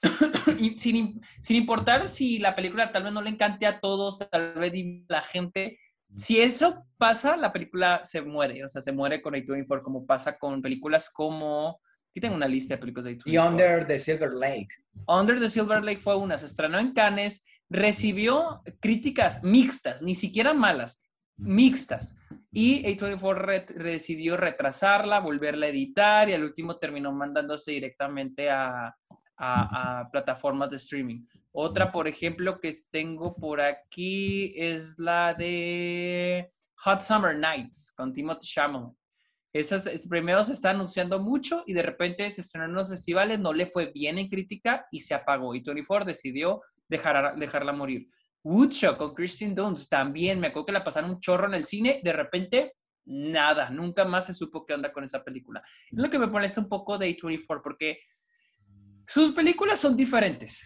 y sin, sin importar si la película tal vez no le encante a todos, tal vez la gente, si eso pasa, la película se muere, o sea, se muere con A24, como pasa con películas como, aquí tengo una lista de películas de A24. Y Under the Silver Lake. Under the Silver Lake fue una, se estrenó en Cannes, recibió críticas mixtas, ni siquiera malas, mixtas. Y A24 re- decidió retrasarla, volverla a editar y al último terminó mandándose directamente a, a- a plataformas de streaming. Otra, por ejemplo, que tengo por aquí es la de Hot Summer Nights con Timothy Chalamet. Esas es- primero se está anunciando mucho y de repente se estrenó en los festivales, no le fue bien en crítica y se apagó. Y 24 decidió dejar, dejarla morir. Woodshop con Christine Dunst también, me acuerdo que la pasaron un chorro en el cine, de repente nada, nunca más se supo qué onda con esa película. Es lo que me molesta un poco de A24 porque sus películas son diferentes.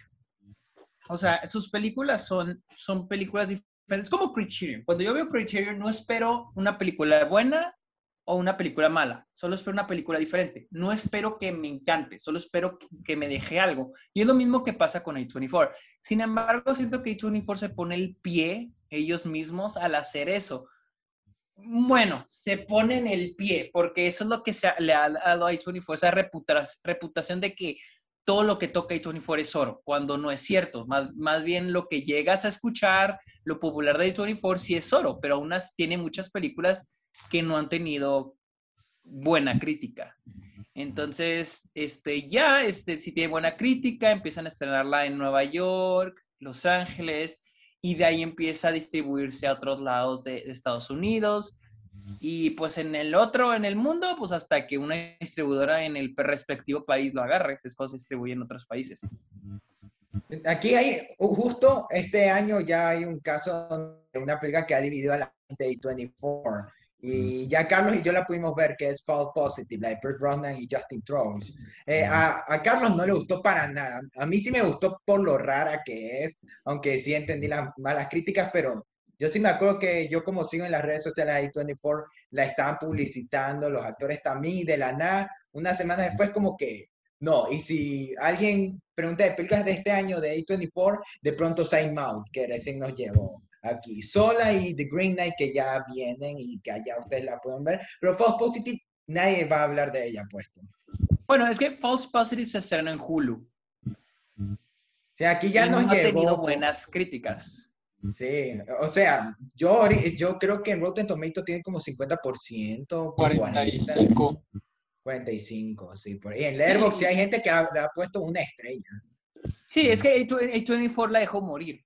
O sea, sus películas son, son películas diferentes, como Criterion. Cuando yo veo Criterion no espero una película buena o una película mala, solo espero una película diferente. No espero que me encante, solo espero que me deje algo. Y es lo mismo que pasa con A24. Sin embargo, siento que A24 se pone el pie ellos mismos al hacer eso. Bueno, se ponen el pie, porque eso es lo que se le ha dado a A24, esa reputación de que todo lo que toca A24 es oro, cuando no es cierto. Más, más bien lo que llegas a escuchar, lo popular de A24 sí es oro, pero aún tiene muchas películas que no han tenido buena crítica. Entonces, este, ya, este, si tiene buena crítica, empiezan a estrenarla en Nueva York, Los Ángeles, y de ahí empieza a distribuirse a otros lados de, Estados Unidos. Y pues en el otro, en el mundo, pues hasta que una distribuidora en el respectivo país lo agarre, es cuando se distribuye en otros países. Aquí hay, justo este año ya hay un caso de una película que ha dividido a la gente de 24 y ya Carlos y yo la pudimos ver, que es Fall Positive, la de Burt Ronan y Justin Troll. Eh, a, a, Carlos no le gustó para nada. A mí sí me gustó por lo rara que es, aunque sí entendí las malas críticas, pero yo sí me acuerdo que yo como sigo en las redes sociales de A24, la estaban publicitando, los actores también, y de la nada, una semana después como que, no, y si alguien pregunta de películas de este año de A24, de pronto Sign Out, que recién nos llegó aquí. Sola y The Green Knight que ya vienen y que allá ustedes la pueden ver. Pero False Positive, nadie va a hablar de ella puesto. Bueno, es que False Positive se estrenó en Hulu. O sea, aquí ya nos no ha tenido buenas críticas. Sí, o sea, yo, yo creo que en Rotten Tomatoes tiene como 50%, 45. 45, sí. Por ahí. En Letterboxd sí. hay gente que ha, le ha puesto una estrella. Sí, es que A24 la dejó morir.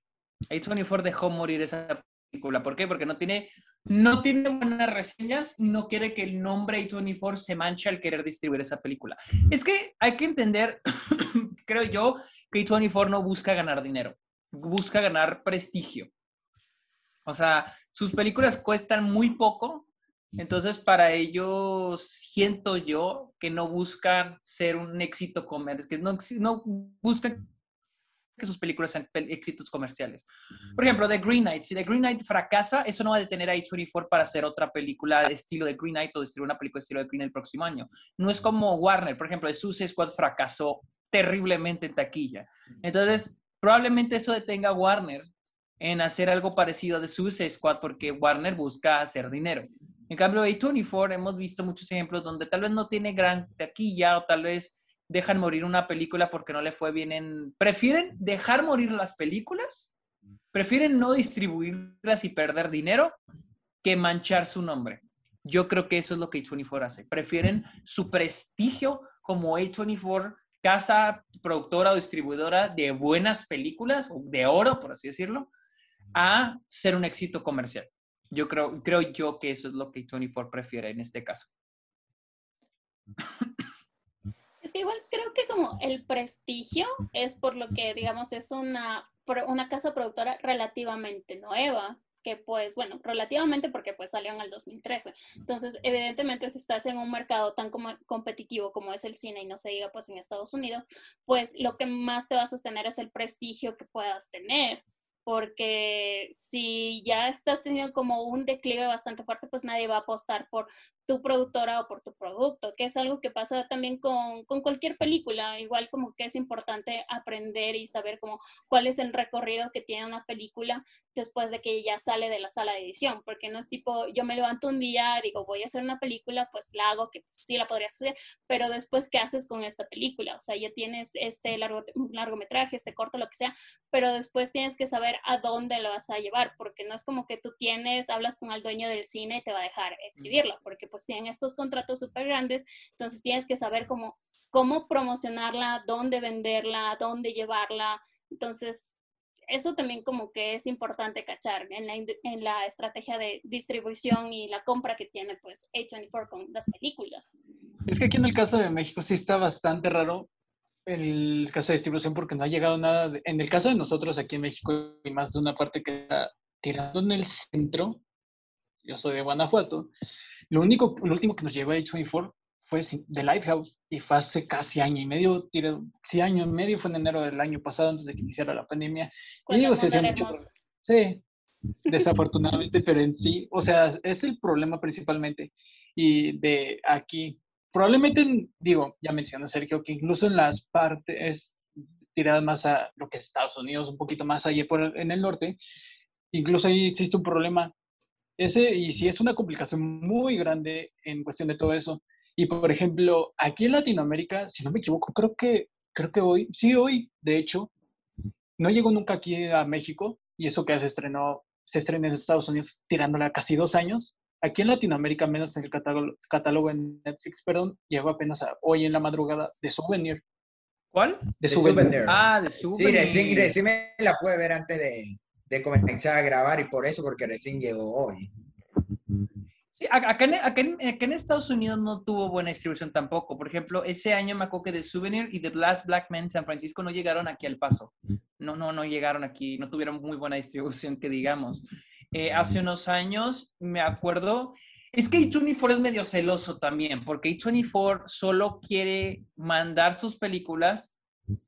A24 dejó morir esa película. ¿Por qué? Porque no tiene, no tiene buenas reseñas y no quiere que el nombre A24 se manche al querer distribuir esa película. Es que hay que entender, creo yo, que A24 no busca ganar dinero, busca ganar prestigio. O sea, sus películas cuestan muy poco, entonces para ellos siento yo que no buscan ser un éxito comercial, que no, no buscan que sus películas sean éxitos comerciales. Por ejemplo, The Green Knight. Si The Green Knight fracasa, eso no va a detener a A24 para hacer otra película de estilo de Green Knight o distribuir una película de estilo de Green Knight el próximo año. No es como Warner, por ejemplo, The Suicide Squad fracasó terriblemente en taquilla. Entonces, probablemente eso detenga a Warner en hacer algo parecido a The Suicide Squad porque Warner busca hacer dinero. En cambio, A24 hemos visto muchos ejemplos donde tal vez no tiene gran taquilla o tal vez dejan morir una película porque no le fue bien en... Prefieren dejar morir las películas, prefieren no distribuirlas y perder dinero que manchar su nombre. Yo creo que eso es lo que A24 hace. Prefieren su prestigio como A24, casa productora o distribuidora de buenas películas, de oro, por así decirlo, a ser un éxito comercial. Yo creo, creo yo que eso es lo que A24 prefiere en este caso. Es que igual creo que como el prestigio es por lo que, digamos, es una, una casa productora relativamente nueva, que pues, bueno, relativamente porque pues salió en el 2013. Entonces, evidentemente, si estás en un mercado tan como competitivo como es el cine y no se diga pues en Estados Unidos, pues lo que más te va a sostener es el prestigio que puedas tener porque si ya estás teniendo como un declive bastante fuerte, pues nadie va a apostar por tu productora o por tu producto, que es algo que pasa también con, con, cualquier película, igual como que es importante aprender y saber como cuál es el recorrido que tiene una película después de que ya sale de la sala de edición, porque no es tipo, yo me levanto un día, digo, voy a hacer una película, pues la hago, que sí la podrías hacer, pero después, ¿qué haces con esta película? O sea, ya tienes este largo, largometraje, este corto, lo que sea, pero después tienes que saber a dónde lo vas a llevar, porque no es como que tú tienes, hablas con el dueño del cine y te va a dejar exhibirla, porque pues tienen estos contratos súper grandes, entonces tienes que saber cómo, cómo promocionarla, dónde venderla, dónde llevarla. Entonces, eso también como que es importante cachar en la, en la estrategia de distribución y la compra que tiene pues A24 con las películas. Es que aquí en el caso de México sí está bastante raro el caso de distribución porque no ha llegado nada. en el caso de nosotros aquí en México y más de una parte que está tirando en el centro, yo soy de Guanajuato, lo único, lo último que nos llevó a H24 fue The Lighthouse y fue hace casi año y medio, sí, año y medio, fue en enero del año pasado, antes de que iniciara la pandemia. Y digo, sí, mucho, sí, desafortunadamente, pero en sí, o sea, es el problema principalmente. y de aquí. Probablemente, digo, ya menciona Sergio, que incluso en las partes tiradas más a lo que es Estados Unidos, un poquito más allá por, en el norte, incluso ahí existe un problema. Ese, y si es una complicación muy grande en cuestión de todo eso. Y por ejemplo, aquí en Latinoamérica, si no me equivoco, creo que, creo que hoy, sí, hoy, de hecho, no llegó nunca aquí a México, y eso que se estrenó, se estrenó en Estados Unidos tirándola casi dos años. Aquí en Latinoamérica, menos en el catálogo, catálogo en Netflix, perdón, llegó apenas hoy en la madrugada de Souvenir. ¿Cuál? De Souvenir. Ah, de Souvenir. Sí, recién, recién me la pude ver antes de, de comenzar a grabar y por eso, porque recién llegó hoy. Sí, acá en, acá, en, acá en, Estados Unidos no tuvo buena distribución tampoco. Por ejemplo, ese año me acuerdo que The Souvenir y The Last Black Man San Francisco no llegaron aquí al paso. No, no, no llegaron aquí, no tuvieron muy buena distribución, que digamos. Eh, hace unos años, me acuerdo, es que A24 es medio celoso también, porque A24 solo quiere mandar sus películas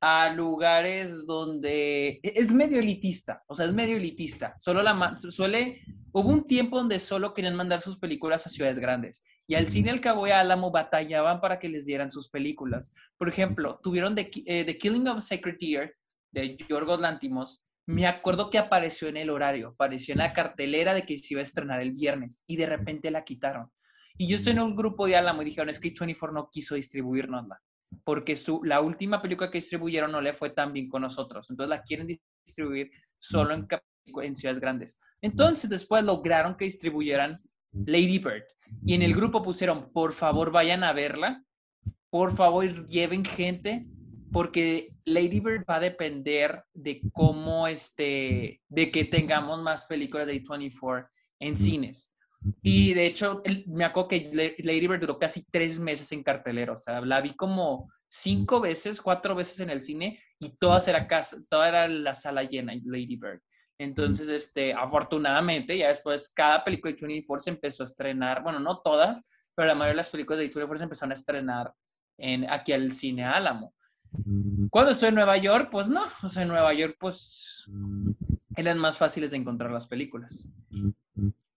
a lugares donde e, es medio elitista, o sea, es medio elitista. Solo la suele, hubo un tiempo donde solo querían mandar sus películas a ciudades grandes y al cine al cabo y Álamo batallaban para que les dieran sus películas. Por ejemplo, tuvieron The, eh, The Killing of a Sacred Deer de Yorgos Lantimos, me acuerdo que apareció en el horario, apareció en la cartelera de que se iba a estrenar el viernes y de repente la quitaron. Y yo estoy en un grupo de Álamo y dijeron, es que 24 no quiso distribuirnosla, porque su, la última película que distribuyeron no le fue tan bien con nosotros. Entonces la quieren distribuir solo en, en ciudades grandes. Entonces después lograron que distribuyeran Lady Bird. Y en el grupo pusieron, por favor vayan a verla, por favor lleven gente, porque Lady Bird va a depender de cómo, este, de que tengamos más películas de A24 en cines. Y de hecho, me acuerdo que Lady Bird duró casi tres meses en cartelero. O sea, la vi como cinco veces, cuatro veces en el cine y todas era, casa, toda era la sala llena, Lady Bird. Entonces, este, afortunadamente, ya después cada película de 24 se empezó a estrenar, bueno, no todas, pero la mayoría de las películas de 24 se empezaron a estrenar en, aquí al cine Álamo. Cuando estoy en Nueva York, pues no, o sea, en Nueva York, pues eran más fáciles de encontrar las películas.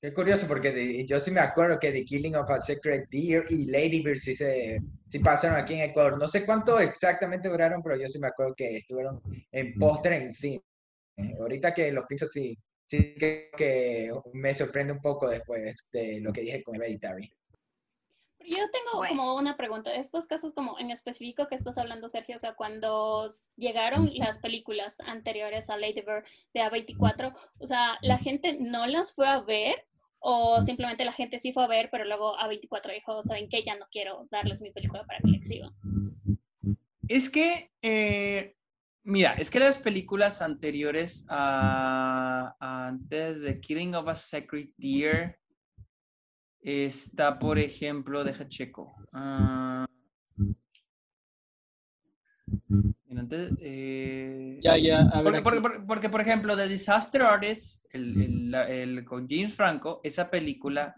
Qué curioso, porque yo sí me acuerdo que The Killing of a Secret Deer y Lady Bird sí, se, sí pasaron aquí en Ecuador. No sé cuánto exactamente duraron, pero yo sí me acuerdo que estuvieron en póster en cine. Ahorita que los pienso, sí, sí que, que, me sorprende un poco después de lo que dije con Hereditary. Yo tengo como una pregunta. Estos casos como en específico que estás hablando, Sergio, o sea, cuando llegaron las películas anteriores a Lady Bird de A24, o sea, ¿la gente no las fue a ver o simplemente la gente sí fue a ver, pero luego A24 dijo, ¿saben qué? Ya no quiero darles mi película para que la exhiban. Es que, eh, mira, es que las películas anteriores a, antes de Killing of a Sacred Deer Está, por ejemplo, deja checo. Uh, eh, ya, ya. porque, porque, porque, por ejemplo, The Disaster Artist, el, el, el, con James Franco, esa película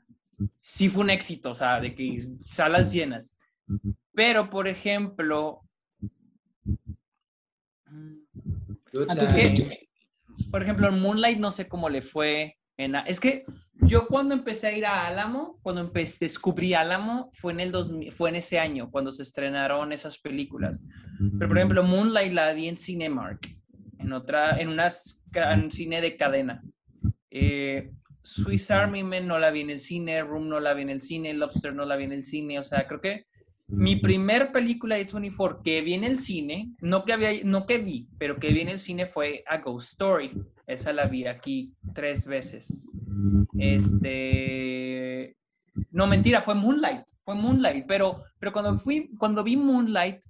sí fue un éxito, o sea, de que salas llenas. Pero, por ejemplo, por ejemplo, Moonlight no sé cómo le fue. En, es que yo cuando empecé a ir a Álamo, cuando empecé, descubrí Álamo, fue en, el 2000, fue en ese año, cuando se estrenaron esas películas. Pero, por ejemplo, Moonlight la vi en Cinemark, en otra, en, unas, un cine de cadena. Eh, Swiss Army Men no la vi en el cine, Room no la vi en el cine, Lobster no la vi en el cine, o sea, creo que mi primer película de 24 que vi en el cine, no que, había, no que vi, pero que vi en el cine fue A Ghost Story. Esa la vi aquí tres veces. Este. No, mentira, fue Moonlight. Fue Moonlight. Pero, pero cuando, fui, cuando vi Moonlight,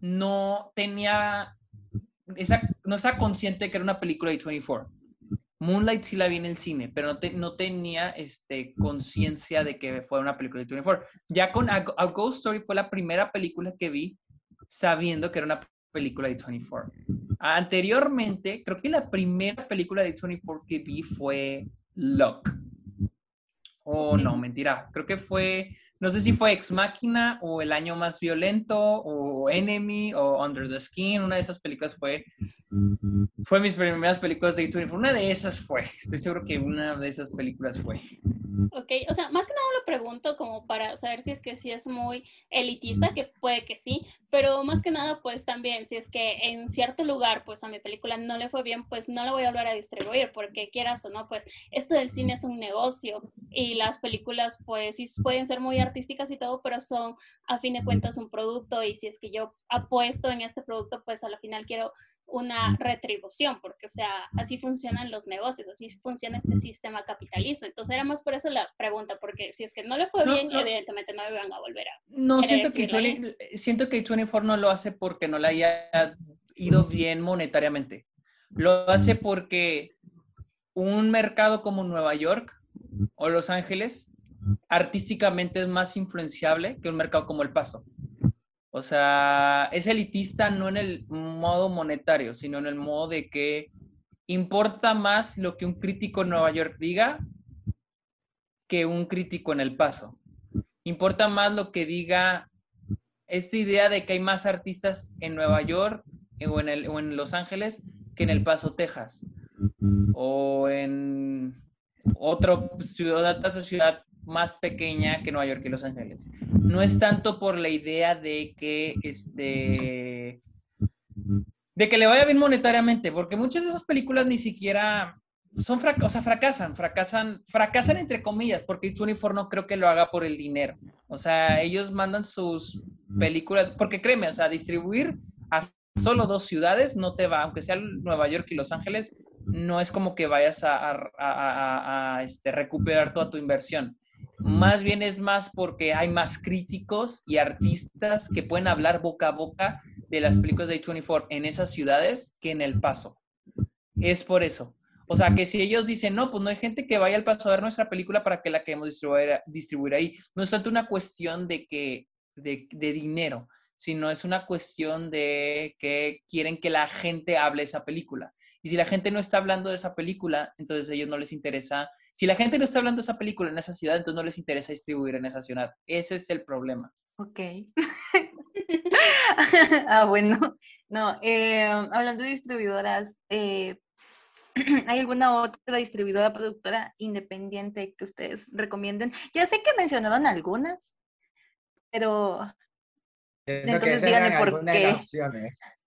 no tenía. Esa, no estaba consciente de que era una película de 24. Moonlight sí la vi en el cine, pero no, no tenía este, conciencia de que fue una película de 24. Ya con A, Ghost Story fue la primera película que vi sabiendo que era una película de 24. Anteriormente, creo que la primera película de 24 que vi fue Luck. O no, mentira. Creo que fue, no sé si fue Ex Máquina o El Año Más Violento o Enemy o Under the Skin. Una de esas películas fue, fue mis primeras películas de 24. Una de esas fue. Estoy seguro que una de esas películas fue. Ok, o sea, más que nada lo pregunto como para saber si es que sí es muy elitista, que puede que sí, pero más que nada pues también si es que en cierto lugar pues a mi película no le fue bien, pues no la voy a volver a distribuir, porque quieras o no, pues esto del cine es un negocio y las películas pues sí pueden ser muy artísticas y todo, pero son a fin de cuentas un producto y si es que yo apuesto en este producto pues a la final quiero una retribución, porque, o sea, así funcionan los negocios, así funciona este sistema capitalista. Entonces, era más por eso la pregunta, porque si es que no le fue bien, evidentemente no van a volver a. No, siento que, 20, siento que 24 no lo hace porque no le haya ido bien monetariamente. Lo hace porque un mercado como Nueva York o Los Ángeles artísticamente es más influenciable que un mercado como El Paso. O sea, es elitista no en el modo monetario, sino en el modo de que importa más lo que un crítico en Nueva York diga que un crítico en El Paso. Importa más lo que diga esta idea de que hay más artistas en Nueva York o en, el, o en Los Ángeles que en El Paso, Texas. O en otra ciudad, otra ciudad más pequeña que Nueva York y Los Ángeles. No es tanto por la idea de que este de que le vaya bien monetariamente, porque muchas de esas películas ni siquiera son o sea, fracasan, fracasan, fracasan entre comillas, porque 24 no creo que lo haga por el dinero. O sea, ellos mandan sus películas, porque créeme, o sea, distribuir a solo dos ciudades no te va, aunque sea Nueva York y Los Ángeles, no es como que vayas a, este, recuperar toda tu inversión. Más bien es más porque hay más críticos y artistas que pueden hablar boca a boca de las películas de A24 en esas ciudades que en El Paso. Es por eso. O sea, que si ellos dicen, no, pues no hay gente que vaya al paso a ver nuestra película para que la queremos distribuir, distribuir ahí. No es tanto una cuestión de, que, de, de, dinero, sino es una cuestión de que quieren que la gente hable esa película. Y si la gente no está hablando de esa película, entonces a ellos no les interesa. Si la gente no está hablando de esa película en esa ciudad, entonces no les interesa distribuir en esa ciudad. Ese es el problema. Ok. ah, bueno. No, eh, hablando de distribuidoras, eh, ¿hay alguna otra distribuidora, productora independiente que ustedes recomienden? Ya sé que mencionaron algunas, pero entonces díganme por qué.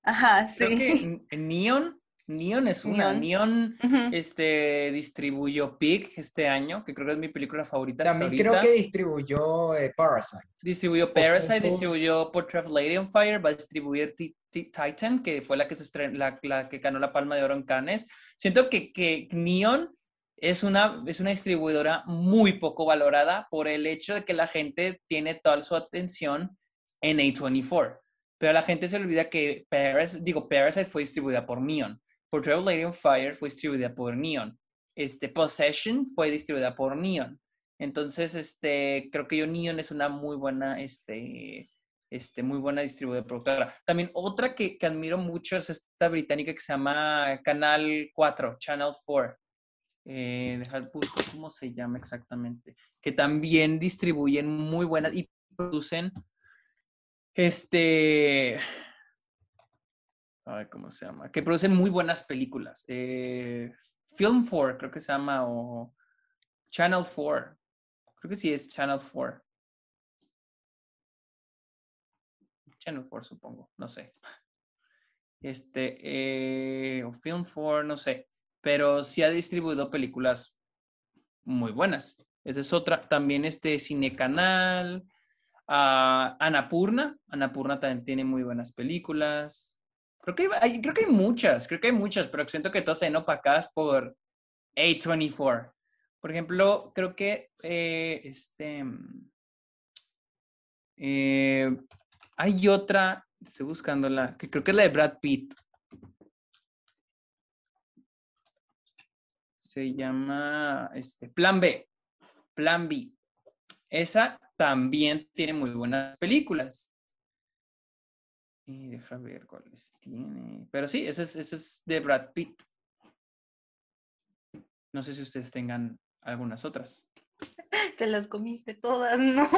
Ajá, sí. Creo que Neon Neon es una. Neon, este, distribuyó Pig este año, que creo que es mi película favorita. También creo que distribuyó eh, Parasite. Distribuyó Parasite, distribuyó Portrait of Lady on Fire, va a distribuir Titan, que fue la que, se la, la, que ganó la Palma de Oro en Cannes. Siento que, que Neon es una, es una distribuidora muy poco valorada por el hecho de que la gente tiene toda su atención en A24. Pero la gente se olvida que Parasite, digo, Parasite fue distribuida por Neon. Portrait Lady on Fire fue distribuida por Neon. Este, Possession fue distribuida por Neon. Entonces, este, creo que yo Neon es una muy buena, este, este, muy buena distribuidora productora. También otra que, que, admiro mucho es esta británica que se llama Canal 4, Channel 4. Eh, dejar busco cómo se llama exactamente. Que también distribuyen muy buenas y producen este ¿cómo se llama? Que producen muy buenas películas. Eh, Film 4, creo que se llama, o Channel 4. Creo que sí es Channel 4. Channel 4, supongo, no sé. Este, eh, o Film 4, no sé. Pero sí ha distribuido películas muy buenas. Esa es otra. También este Cine Canal. Uh, Anapurna. Anapurna también tiene muy buenas películas. Creo que hay, creo que hay muchas, creo que hay muchas, pero siento que todas se ven opacadas por A24. Por ejemplo, creo que eh, este, eh, hay otra, estoy buscándola, que creo que es la de Brad Pitt. Se llama este, Plan B. Plan B. Esa también tiene muy buenas películas. Y deja ver cuáles tiene. Pero sí, ese es, ese es de Brad Pitt. No sé si ustedes tengan algunas otras. Te las comiste todas, ¿no?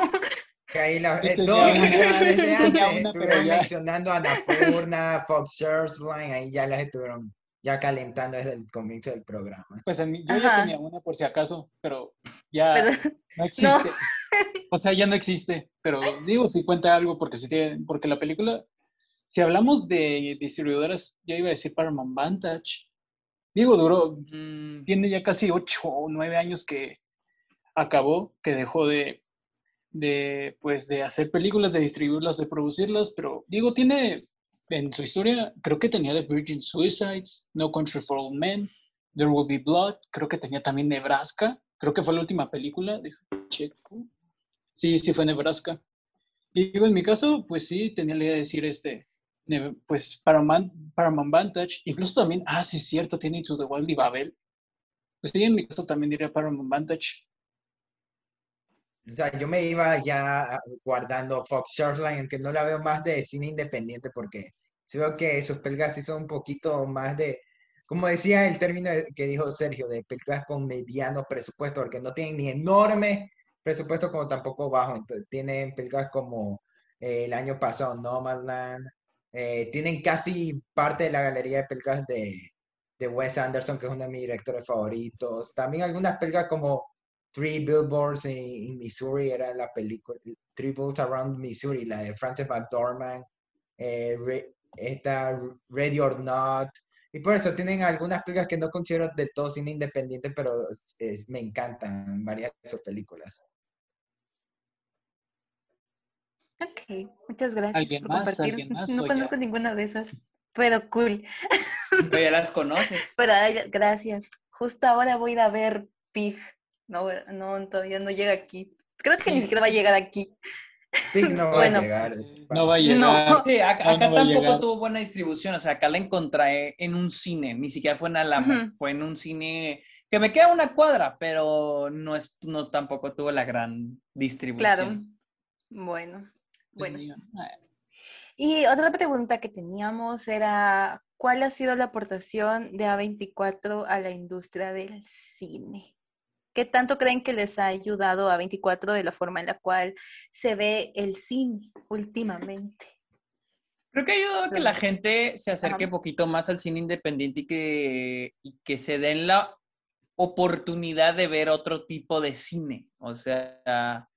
Que ahí la, eh, todas desde antes estuvieron mencionando a Napurna, Fox Line, ahí ya las estuvieron ya calentando desde el comienzo del programa. Pues en mi, yo ya tenía una por si acaso, pero ya no existe. O sea, ya no existe, pero digo, si cuenta algo porque si tiene, porque la película, si hablamos de distribuidoras, ya iba a decir Paramount Vantage. Digo, duró, mm. tiene ya casi ocho o nueve años que acabó, que dejó de, de, pues, de hacer películas, de distribuirlas, de producirlas, pero digo, tiene en su historia, creo que tenía The Virgin Suicides, No Country for Old Men, There Will Be Blood, creo que tenía también Nebraska, creo que fue la última película, de checo. Sí, sí fue Nebraska. Y digo, en mi caso, pues sí, tenía la idea de decir este, pues Paramount, Paramount Vantage, incluso también, ah, sí es cierto, tiene Into the Wild y Babel. Pues sí, en mi caso también diría Paramount Vantage. O sea, yo me iba ya guardando Fox Shoreline, aunque no la veo más de cine independiente, porque veo que sus películas sí son un poquito más de, como decía el término que dijo Sergio, de películas con mediano presupuesto, porque no tienen ni enorme presupuesto como tampoco bajo. Entonces, tienen películas como eh, el año pasado, Nomadland, eh, tienen casi parte de la galería de películas de, Wes Anderson, que es uno de mis directores favoritos. También algunas películas como Three Billboards in, Missouri era la película, Three Billboards Around Missouri, la de Frances McDormand, eh, Ready or Not, y por eso tienen algunas películas que no considero del todo cine independiente, pero me encantan varias de sus películas. Ok, muchas gracias por compartir. no conozco ninguna de esas, pero cool. Pero ya las conoces. Pero gracias. Justo ahora voy a ir a ver Pig. No, no, todavía no llega aquí. Creo que ni siquiera va a llegar aquí. Sí, no va a llegar. No va a llegar. acá, tampoco tuvo buena distribución. O sea, acá la encontré en un cine. Ni siquiera fue en Alamo. Fue en un cine que me queda una cuadra, pero no, es, no tampoco tuvo la gran distribución. Claro. Bueno. Bueno. Y otra pregunta que teníamos era, ¿cuál ha sido la aportación de A24 a la industria del cine? ¿Qué tanto creen que les ha ayudado a 24 de la forma en la cual se ve el cine últimamente? Creo que ha ayudado a que la gente se acerque un poquito más al cine independiente y que, y que se den la oportunidad de ver otro tipo de cine. O sea,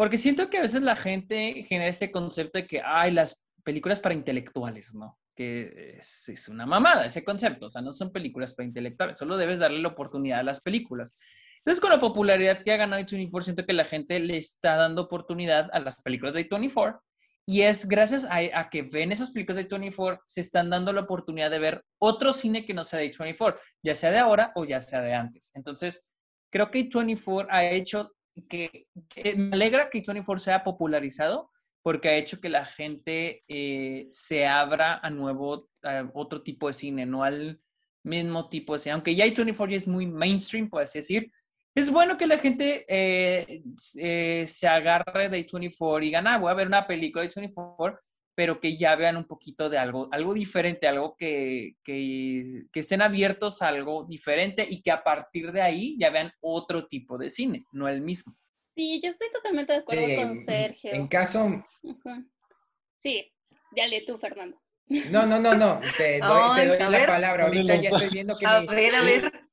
porque siento que a veces la gente genera ese concepto de que, hay las películas para intelectuales, ¿no? Que es, es, una mamada ese concepto, o sea, no son películas para intelectuales, solo debes darle la oportunidad a las películas. Entonces, con la popularidad que ha ganado A24, siento que la gente le está dando oportunidad a las películas de A24 y es gracias a, que ven esas películas de A24, se están dando la oportunidad de ver otro cine que no sea de A24, ya sea de ahora o ya sea de antes. Entonces, creo que A24 ha hecho que, me alegra que A24 sea popularizado porque ha hecho que la gente eh, se abra a nuevo, a otro tipo de cine, no al mismo tipo de cine. Aunque ya A24 ya es muy mainstream, por así decir, es bueno que la gente eh, eh, se agarre de A24 y digan, ah, voy a ver una película de A24, pero que ya vean un poquito de algo, algo diferente, algo que, que, que, estén abiertos a algo diferente y que a partir de ahí ya vean otro tipo de cine, no el mismo. Sí, yo estoy totalmente de acuerdo con Sergio. En caso... Sí, dale tú, Fernando. No, no, no, no, te doy, te doy la palabra. Ahorita ya estoy viendo que... A ver, a ver.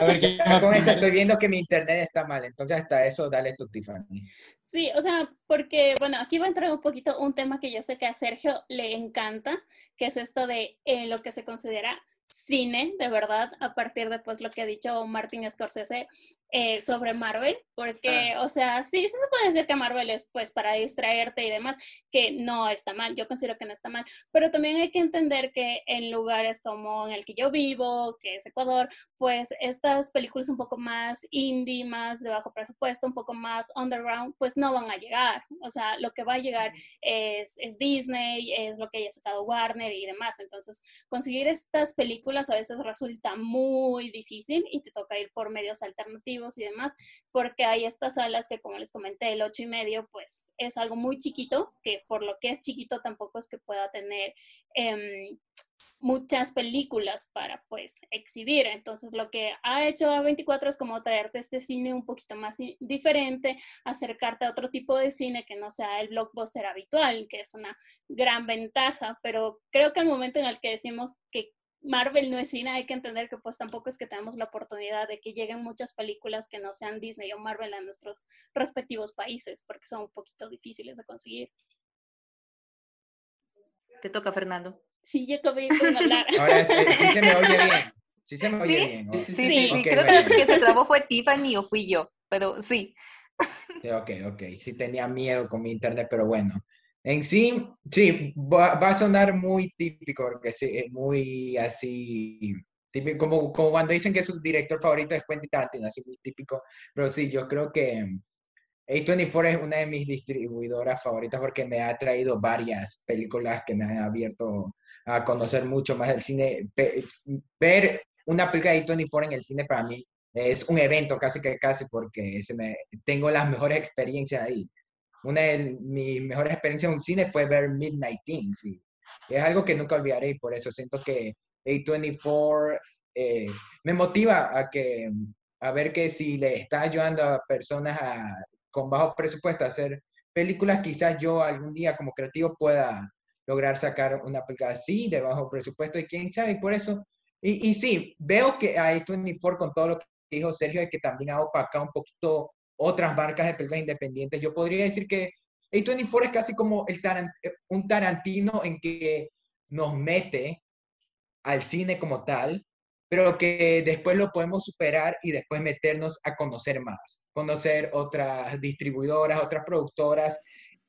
A ver, ¿qué con eso estoy viendo que mi internet está mal, entonces hasta eso dale tu Tiffany. Sí, o sea, porque, bueno, aquí va a entrar un poquito un tema que yo sé que a Sergio le encanta, que es esto de eh, lo que se considera cine, de verdad, a partir de pues lo que ha dicho Martin Scorsese eh, sobre Marvel, porque, o sea, sí, sí se puede decir que Marvel es pues para distraerte y demás, que no está mal, yo considero que no está mal, pero también hay que entender que en lugares como en el que yo vivo, que es Ecuador, pues estas películas un poco más indie, más de bajo presupuesto, un poco más underground, pues no van a llegar, o sea, lo que va a llegar es, es Disney, es lo que haya sacado Warner y demás, entonces conseguir estas películas a veces resulta muy difícil y te toca ir por medios alternativos y demás, porque hay estas salas que, como les comenté, el ocho y medio, pues es algo muy chiquito, que por lo que es chiquito tampoco es que pueda tener em, muchas películas para pues exhibir. Entonces lo que ha hecho A24 es como traerte este cine un poquito más diferente, acercarte a otro tipo de cine que no sea el blockbuster habitual, que es una gran ventaja, pero creo que al momento en el que decimos que Marvel no es cine, hay que entender que pues tampoco es que tenemos la oportunidad de que lleguen muchas películas que no sean Disney o Marvel a nuestros respectivos países, porque son un poquito difíciles de conseguir. Te toca, Fernando. Sí, ya acabé de hablar. Ahora sí, sí se me oye bien. Sí se me oye ¿Sí? bien. ¿no? Sí, Sí, sí, sí. Ok, Creo bueno. que la que se trabó fue Tiffany o fui yo, pero sí. Sí, Ok, ok. Sí tenía miedo con mi internet, pero bueno. En sí, sí, va, va a sonar muy típico, porque sí, es muy así, típico, como, como cuando dicen que su director favorito es Quentin Tarantino, así muy típico. Pero sí, yo creo que A24 es una de mis distribuidoras favoritas porque me ha traído varias películas que me han abierto a conocer mucho más del cine. Ve- Ver una película de A24 en el cine para mí es un evento casi que casi porque se me, tengo las mejores experiencias ahí. Una de mis mejores experiencias en un cine fue ver Midnight Things. y es algo que nunca olvidaré y por eso siento que A24 eh, me motiva a, que, a ver que si le está ayudando a personas a- con bajo presupuesto a hacer películas, quizás yo algún día como creativo pueda lograr sacar una película así de bajo presupuesto y quién sabe, y por eso. Y, y sí, veo que a A24 con todo lo que dijo Sergio, que también ha opacado un poquito otras marcas de películas independientes. Yo podría decir que A24 es casi como el taran- eh, un Tarantino en que nos mete al cine como tal, pero que después lo podemos superar y después meternos a conocer más, conocer otras distribuidoras, otras productoras,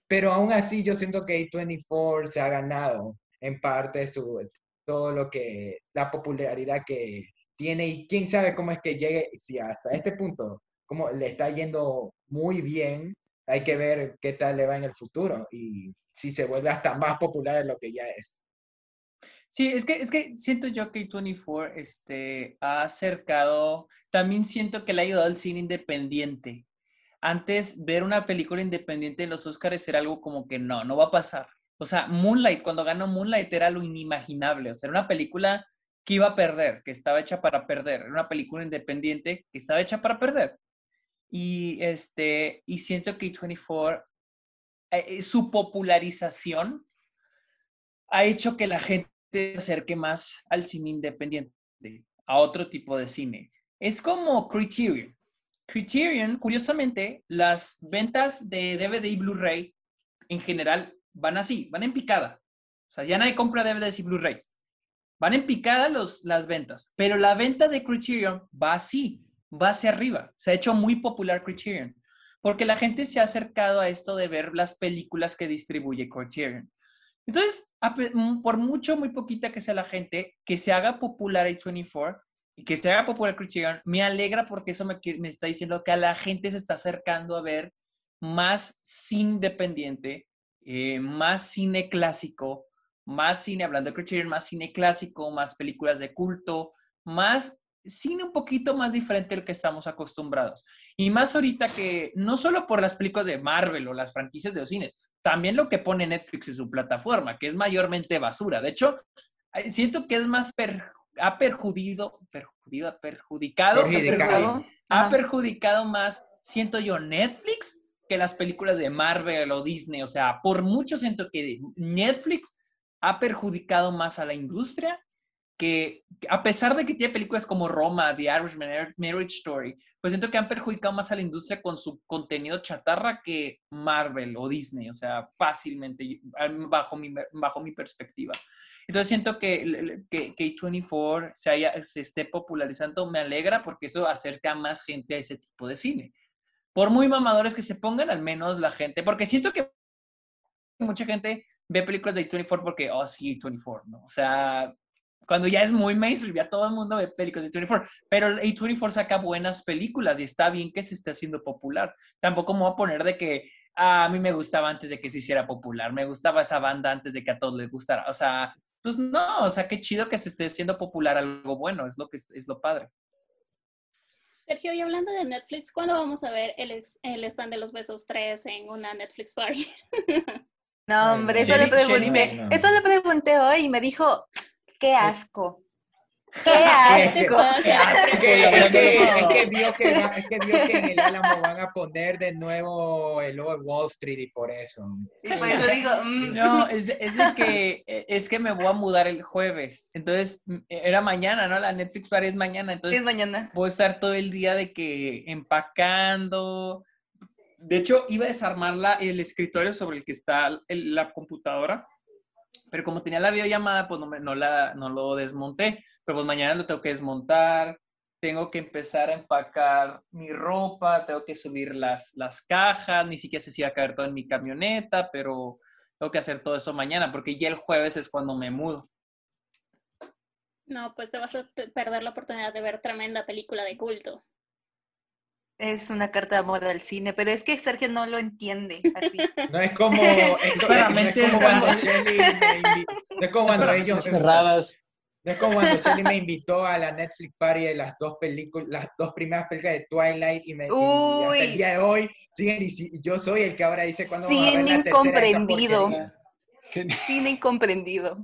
pero aún así yo siento que A24 se ha ganado en parte su, todo lo que, la popularidad que tiene y quién sabe cómo es que llegue, si hasta este punto, como le está yendo muy bien, hay que ver qué tal le va en el futuro y si se vuelve hasta más popular de lo que ya es. Sí, es que, es que siento yo que 24 este, ha acercado, también siento que le ha ayudado al cine independiente. Antes, ver una película independiente en los Oscars era algo como que no, no va a pasar. O sea, Moonlight, cuando ganó Moonlight era lo inimaginable. O sea, era una película que iba a perder, que estaba hecha para perder. Era una película independiente que estaba hecha para perder. Y, este, y siento que 24, eh, eh, su popularización ha hecho que la gente se acerque más al cine independiente, a otro tipo de cine. Es como Criterion. Criterion, curiosamente, las ventas de DVD y Blu-ray en general van así, van en picada. O sea, ya nadie compra DVDs y Blu-rays. Van en picada los, las ventas, pero la venta de Criterion va así, va hacia arriba. Se ha hecho muy popular Criterion, porque la gente se ha acercado a esto de ver las películas que distribuye Criterion. Entonces, por mucho, muy poquita que sea la gente, que se haga popular A24 y que se haga popular Criterion, me alegra porque eso me, me está diciendo que a la gente se está acercando a ver más cine independiente, eh, más cine clásico, más cine, hablando de Criterion, más cine clásico, más películas de culto, más cine un poquito más diferente al que estamos acostumbrados. Y más ahorita que no solo por las películas de Marvel o las franquicias de los cines, también lo que pone Netflix en su plataforma, que es mayormente basura. De hecho, eh, siento que es más per- ha perjudido, perjudido, perjudicado, Perjudicado. ha perjudicado más, siento yo, Netflix que las películas de Marvel o Disney. O sea, por mucho siento que Netflix ha perjudicado más a la industria que, a pesar de que tiene películas como Roma, The Irishman, Mar- Marriage Story, pues siento que han perjudicado más a la industria con su contenido chatarra que Marvel o Disney, o sea, fácilmente, bajo mi, bajo mi perspectiva. Entonces siento que, que, que A24 se, haya, se esté popularizando, me alegra porque eso acerca a más gente a ese tipo de cine. Por muy mamadores que se pongan, al menos la gente, porque siento que mucha gente ve películas de A24 porque, oh, sí, A24, ¿no? O sea, cuando ya es muy mainstream, ya todo el mundo ve películas de A24, pero A24 saca buenas películas y está bien que se esté haciendo popular. Tampoco me voy a poner de que ah, a mí me gustaba antes de que se hiciera popular, me gustaba esa banda antes de que a todos les gustara. O sea, pues no, o sea, qué chido que se esté haciendo popular algo bueno, es lo que es, es lo padre. Sergio, y hablando de Netflix, ¿cuándo vamos a ver el, ex- el stand de los besos 3 en una Netflix party? No, hombre, eso le pregunté. Eso le pregunté hoy y me dijo, qué asco. ¡Qué Es que- asco! Es que, vio que, en el Álamo van a poner de nuevo el logo de Wall Street y por eso. Y por eso digo, mm, No, es, es de que e, es que me voy a mudar el jueves. Entonces, era mañana, ¿no? La Netflix Party es mañana. Entonces, es mañana. voy a estar todo el día de que empacando. De hecho, iba a desarmar la- el escritorio sobre el que está el- la computadora, pero como tenía la videollamada, pues no, no, la, no lo desmonté. Pero pues mañana lo tengo que desmontar, tengo que empezar a empacar mi ropa, tengo que subir las, las cajas, ni siquiera sé si va a caer todo en mi camioneta, pero tengo que hacer todo eso mañana, porque ya el jueves es cuando me mudo. No, pues te vas a perder la oportunidad de ver tremenda película de culto. Es una carta de amor al cine, pero es que Sergio no lo entiende así. No es como, es, no es como cuando. Shelly me no es como cuando para ellos, cerradas. no es como cuando Shelly me invitó a la Netflix Party de las dos películas, las dos primeras películas de Twilight y, me, y hasta el día de hoy siguen dici- yo soy el que ahora dice cuando Cine incomprendido. Cine incomprendido.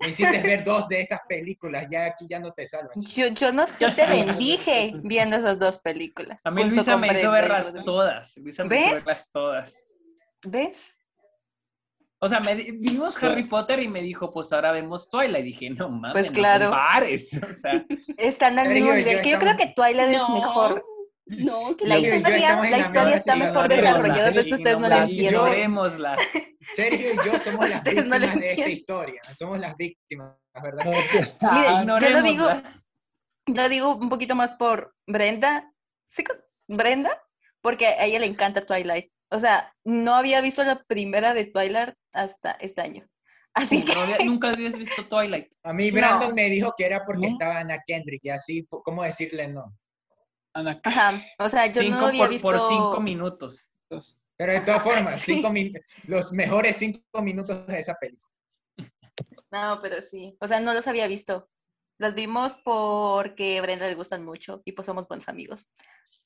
Me hiciste ver dos de esas películas, ya aquí ya no te salvas. Yo, yo, no, yo te bendije viendo esas dos películas. A mí Luisa me hizo y verlas todas. Luisa me hizo ¿Ves? verlas todas. ¿Ves? O sea, me, vimos Harry Potter y me dijo, pues ahora vemos Twilight. Dije, no mames, Pues no claro. compares. O sea, Están al mismo y nivel. yo Que yo creo que Twilight es No, mejor. No, que La yo historia, la historia está mejor desarrollada, pero es que ustedes no lo la- entienden. Sergio y yo somos las no víctimas de esta historia. Somos las víctimas, ¿verdad? Miren, Ah, yo lo digo, lo digo un poquito más por Brenda. ¿Sí? con Brenda, porque a ella le encanta Twilight. O sea, no había visto la primera de Twilight hasta este año. Así que No había- nunca habías visto Twilight. A mí Brandon No. me dijo que era porque ¿No? estaba Ana Kendrick y así, ¿cómo decirle no? Ana, Ajá, o sea, yo cinco no había por, visto. por cinco minutos. dos. Pero de todas formas, Sí. cinco min- los mejores cinco minutos de esa película. No, pero sí. O sea, no los había visto. Las vimos porque a Brenda le gustan mucho y pues somos buenos amigos.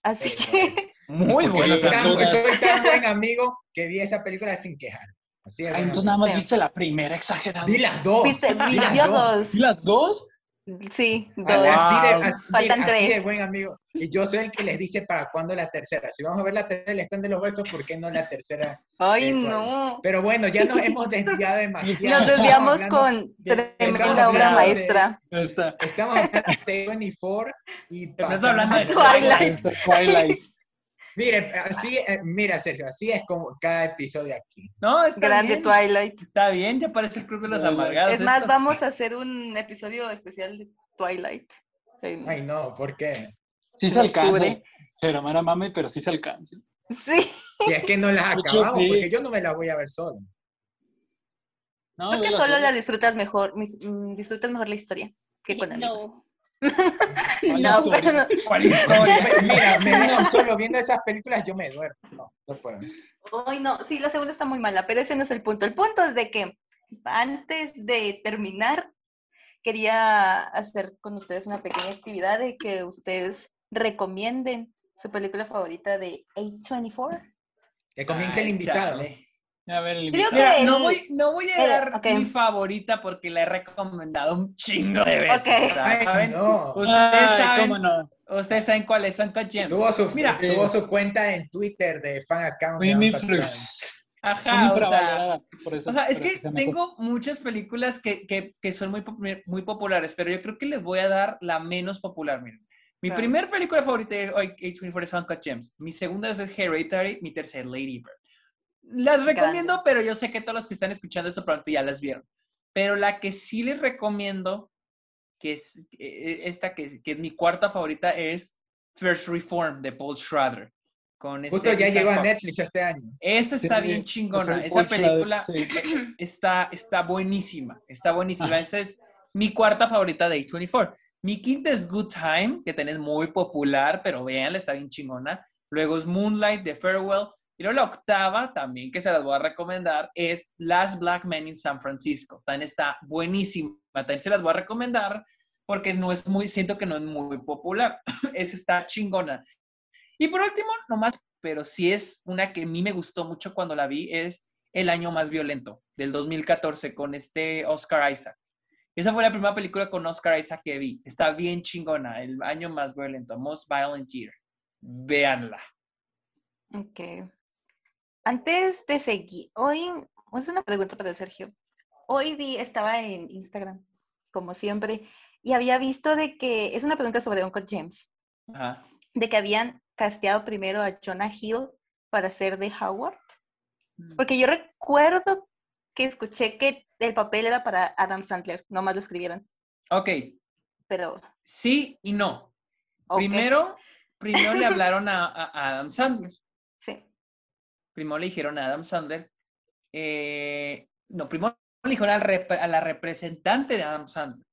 Así Sí, que, Muy Porque buenos amigos. soy tan buen amigo que vi esa película sin quejar. Así es. Entonces nada más viste la primera exagerada. Vi las dos. viste, vi vi- las dos. dos. ¿Y las dos? Sí, dos. Así de, así, Faltan así de tres. buen amigo. Y yo soy el que les dice para cuándo la tercera. Si vamos a ver la tercera, le están de los versos, ¿por qué no la tercera? Ay, Eh, no. Pero bueno, ya nos hemos desviado demasiado. Nos desviamos Estamos con de- tremenda estamos obra de- maestra. Esta, Estamos hablando de 24 y Estás pasamos hablando de Twilight. Twilight. Mire, así, eh, mira, Sergio, así es como cada episodio aquí. No, está Grande bien. Twilight. Está bien, ya parece el Club de los. Amargados. Es más, esto. vamos a hacer un episodio especial de Twilight. en- Ay, no, ¿por qué? Sí se alcanza. Cero mara mame, pero sí se alcanza. Sí. Si es que no las acabamos, porque yo no me la voy a ver solo. No, Creo que solo vela. la disfrutas mejor, mm, disfrutas mejor la historia que con amigos. No. No, pero no. ¿Cuál historia? Mira, me veo solo viendo esas películas, yo me duermo. No, no puedo. Ay, no, sí, la segunda está muy mala, pero ese no es el punto. El punto es de que antes de terminar, quería hacer con ustedes una pequeña actividad de que ustedes recomienden su película favorita de A24. Que comience el invitado. chale. A ver, el Creo. Mira, que no el- voy, no voy a el- dar ok. mi favorita porque la he recomendado un chingo de veces. Ok. Ay, ¿saben? no. Ustedes Ay, saben, no. ustedes saben cuáles son Cut Gems. Tuvo su, Mira, tuvo su cuenta en Twitter de fan account. Ajá, o sea, por eso, O sea, es que tengo muchas películas que, que, que son muy, muy populares, pero yo creo que les voy a dar la menos popular. Miren. Mi Claro. primer película favorita de A24 es Uncut Gems. Mi segunda es Hereditary. Mi tercera es Lady Bird. Las recomiendo, pero yo sé que todos los que están escuchando esto pronto ya las vieron. Pero la que sí les recomiendo, que es eh, esta que, que es mi cuarta favorita, es First Reform de Paul Schrader. Con Justo este ya Ethan llegó a. Netflix este año. Esa está Sí, bien chingona. Paul Esa Schrader, película sí. está, está buenísima. Está buenísima. Ajá. Esa es mi cuarta favorita de A24. Mi quinta es Good Time, que tenés muy popular, pero véanla, está bien chingona. Luego es Moonlight de Farewell. Y luego la octava, también que se las voy a recomendar, es Last Black Man in San Francisco. También está buenísima. También se las voy a recomendar porque no es muy, siento que no es muy popular. Esa está chingona. Y por último, nomás, pero sí es una que a mí me gustó mucho cuando la vi, es El año más violento, del 2014, con este Oscar Isaac. Esa fue la primera película con Oscar Isaac que vi. Está bien chingona. El año más violento. Most Violent Year. Véanla. Ok. Antes de seguir, hoy es una pregunta para Sergio. Hoy vi, estaba en Instagram, como siempre, y había visto de que, es una pregunta sobre Uncle James, Ajá. de que habían casteado primero a Jonah Hill para ser de Howard. Mm. Porque yo recuerdo que escuché que el papel era para Adam Sandler, nomás lo escribieron. Ok. Pero, Sí y no. Primero, primero le hablaron a Adam Sandler. Primero le dijeron a Adam Sandler. eh, no, primero le dijeron a la representante de Adam Sandler.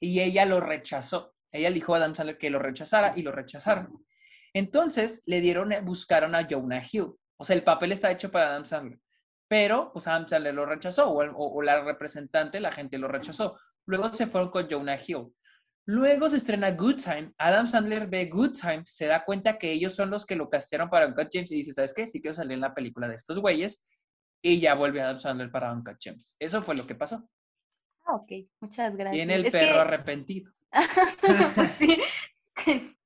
Y ella lo rechazó. Ella dijo a Adam Sandler que lo rechazara y lo rechazaron. Entonces le dieron, eh, buscaron a Jonah Hill. O sea, el papel está hecho para Adam Sandler. Pero, pues Adam Sandler lo rechazó, o- o la representante, la gente lo rechazó. Luego se fueron con Jonah Hill. Luego se estrena Good Time. Adam Sandler ve Good Time, se da cuenta que ellos son los que lo castearon para Uncut James y dice, ¿sabes qué? Sí quiero salir en la película de estos güeyes. Y ya vuelve Adam Sandler para Uncut James. Eso fue lo que pasó. Ah, ok, muchas gracias. Viene el Es perro que- arrepentido. sí.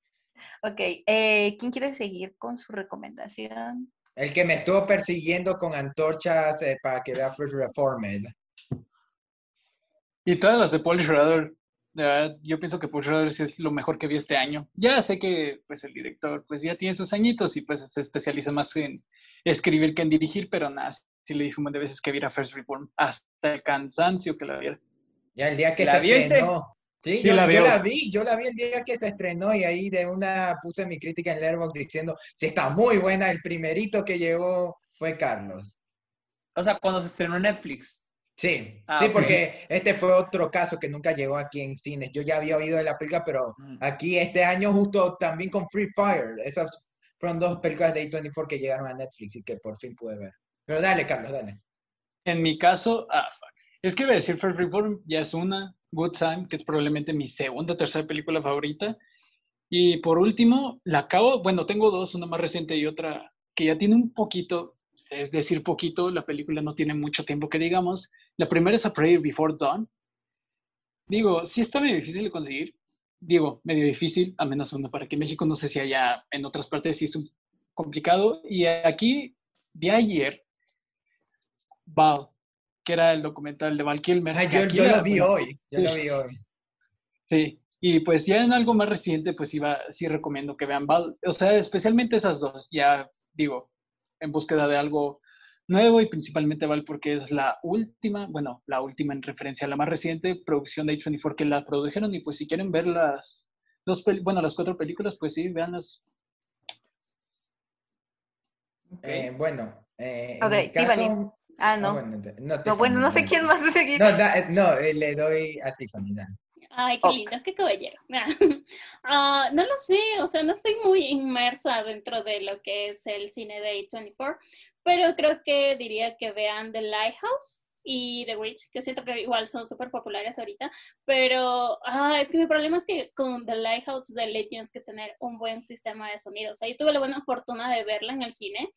ok, eh, ¿quién quiere seguir con su recomendación? El que me estuvo persiguiendo con antorchas eh, para que vea First Reformed. Y todas las de Paul Schrader, de verdad, yo pienso que Schrader sí es lo mejor que vi este año. Ya sé que pues el director pues ya tiene sus añitos y pues se especializa más en escribir que en dirigir, pero nada, sí le dije un montón de veces que viera First Reform, hasta el cansancio que la viera. Ya el día que ¿La se estrenó. Sí, Sí, yo, la yo veo. la vi, yo la vi el día que se estrenó y ahí de una puse mi crítica en Letterboxd diciendo, si está muy buena, el primerito que llegó fue Carlos. O sea, cuando se estrenó en Netflix. Sí, Ah, sí, ok. porque este fue otro caso que nunca llegó aquí en cines. Yo ya había oído de la película, pero Mm. aquí este año justo también con Free Fire. Esas fueron dos películas de A24 que llegaron a Netflix y que por fin pude ver. Pero dale, Carlos, dale. En mi caso, ah, es que iba a decir First Reform ya es una, Good Time, que es probablemente mi segunda o tercera película favorita. Y por último, la acabo, bueno, tengo dos, una más reciente y otra que ya tiene un poquito, es decir, poquito, la película no tiene mucho tiempo que digamos. La primera es A Prayer Before Dawn. Digo, sí está medio difícil de conseguir. Digo, medio difícil, a menos uno para que México no sé si haya en otras partes sí es un- complicado. Y aquí vi ayer Val, que era el documental de Val Kilmer. Que yo, lo vi bueno, hoy, yo sí. lo vi hoy. Sí, y pues ya en algo más reciente, pues iba, sí recomiendo que vean Val, o sea, especialmente esas dos, ya digo, en búsqueda de algo nuevo y principalmente Val porque es la última, bueno, la última en referencia a la más reciente producción de A24 que la produjeron y pues si quieren ver las dos, bueno, las cuatro películas, pues sí, veanlas. Eh, bueno, eh, en Ok, mi caso... Tiffany. Ah, Ah, no. bueno, no, No, bueno, no sé quién más de seguir. No, da- eh, no, eh, le doy a Tiffany, dale. Ay, qué lindo, qué caballero. Ah, no lo sé, o sea, no estoy muy inmersa dentro de lo que es el cine de A24, pero creo que diría que vean The Lighthouse y The Witch, que siento que igual son súper populares ahorita, pero ah, es que mi problema es que con The Lighthouse de ley tienes que tener un buen sistema de sonido. O sea, yo tuve la buena fortuna de verla en el cine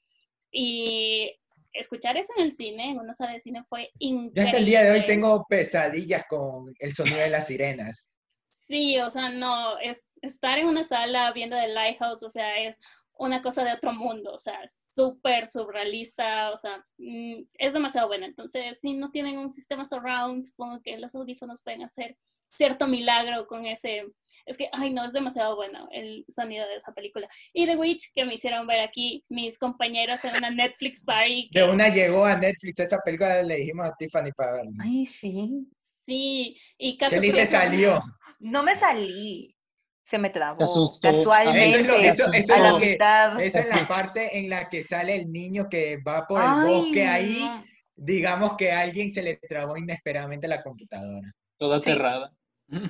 y escuchar eso en el cine, en una sala de cine, fue Yo increíble. hasta el día de hoy tengo pesadillas con el sonido de las sirenas. Sí, o sea, no, es estar en una sala viendo The Lighthouse, o sea, es una cosa de otro mundo, o sea, súper surrealista, o sea, mm, es demasiado buena. Entonces, si no tienen un sistema surround, supongo que los audífonos pueden hacer cierto milagro con ese. Es que, ay, no, es demasiado bueno el sonido de esa película. Y The Witch, que me hicieron ver aquí mis compañeros en una Netflix party. De una llegó a Netflix esa película, le dijimos a Tiffany para verla. Ay, sí. Sí, y caso Shelly se salió. No me salí. Se me trabó. asustó. Casualmente. Eso eso- eso a la que- mitad. Esa es la parte en la que sale el niño que va por el Ay, bosque ahí. no. Digamos que a alguien se le trabó inesperadamente la computadora. Toda Sí. aterrada.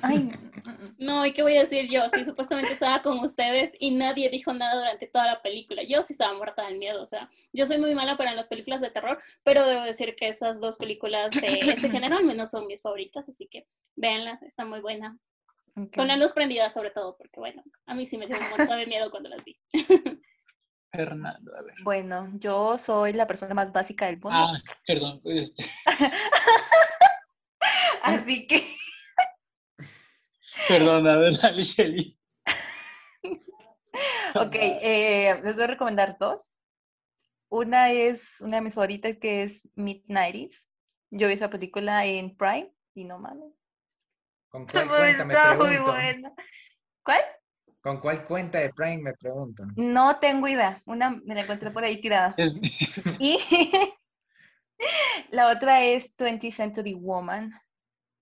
Ay, No, ¿y qué voy a decir yo? Sí, supuestamente estaba con ustedes y nadie dijo nada durante toda la película. Yo sí estaba muerta del miedo, o sea, yo soy muy mala para las películas de terror, pero debo decir que esas dos películas de ese género al menos son mis favoritas, así que véanlas, está muy buena. Con la luz prendida sobre todo, porque bueno, a mí sí me dio un montón de miedo cuando las vi. Fernando, a ver. Bueno, yo soy la persona más básica del mundo. Ah, perdón. este, Así que Perdón, a ver, Shelly. Ok, eh, les voy a recomendar dos. Una es una de mis favoritas que es Midnighties. Yo vi esa película en Prime y no mames. ¿Con cuál cuenta me Está muy pregunto? buena. ¿Cuál? ¿Con cuál cuenta de Prime me pregunto? No tengo idea. Una me la encontré por ahí tirada. Es- Y la otra es 20th Century Woman,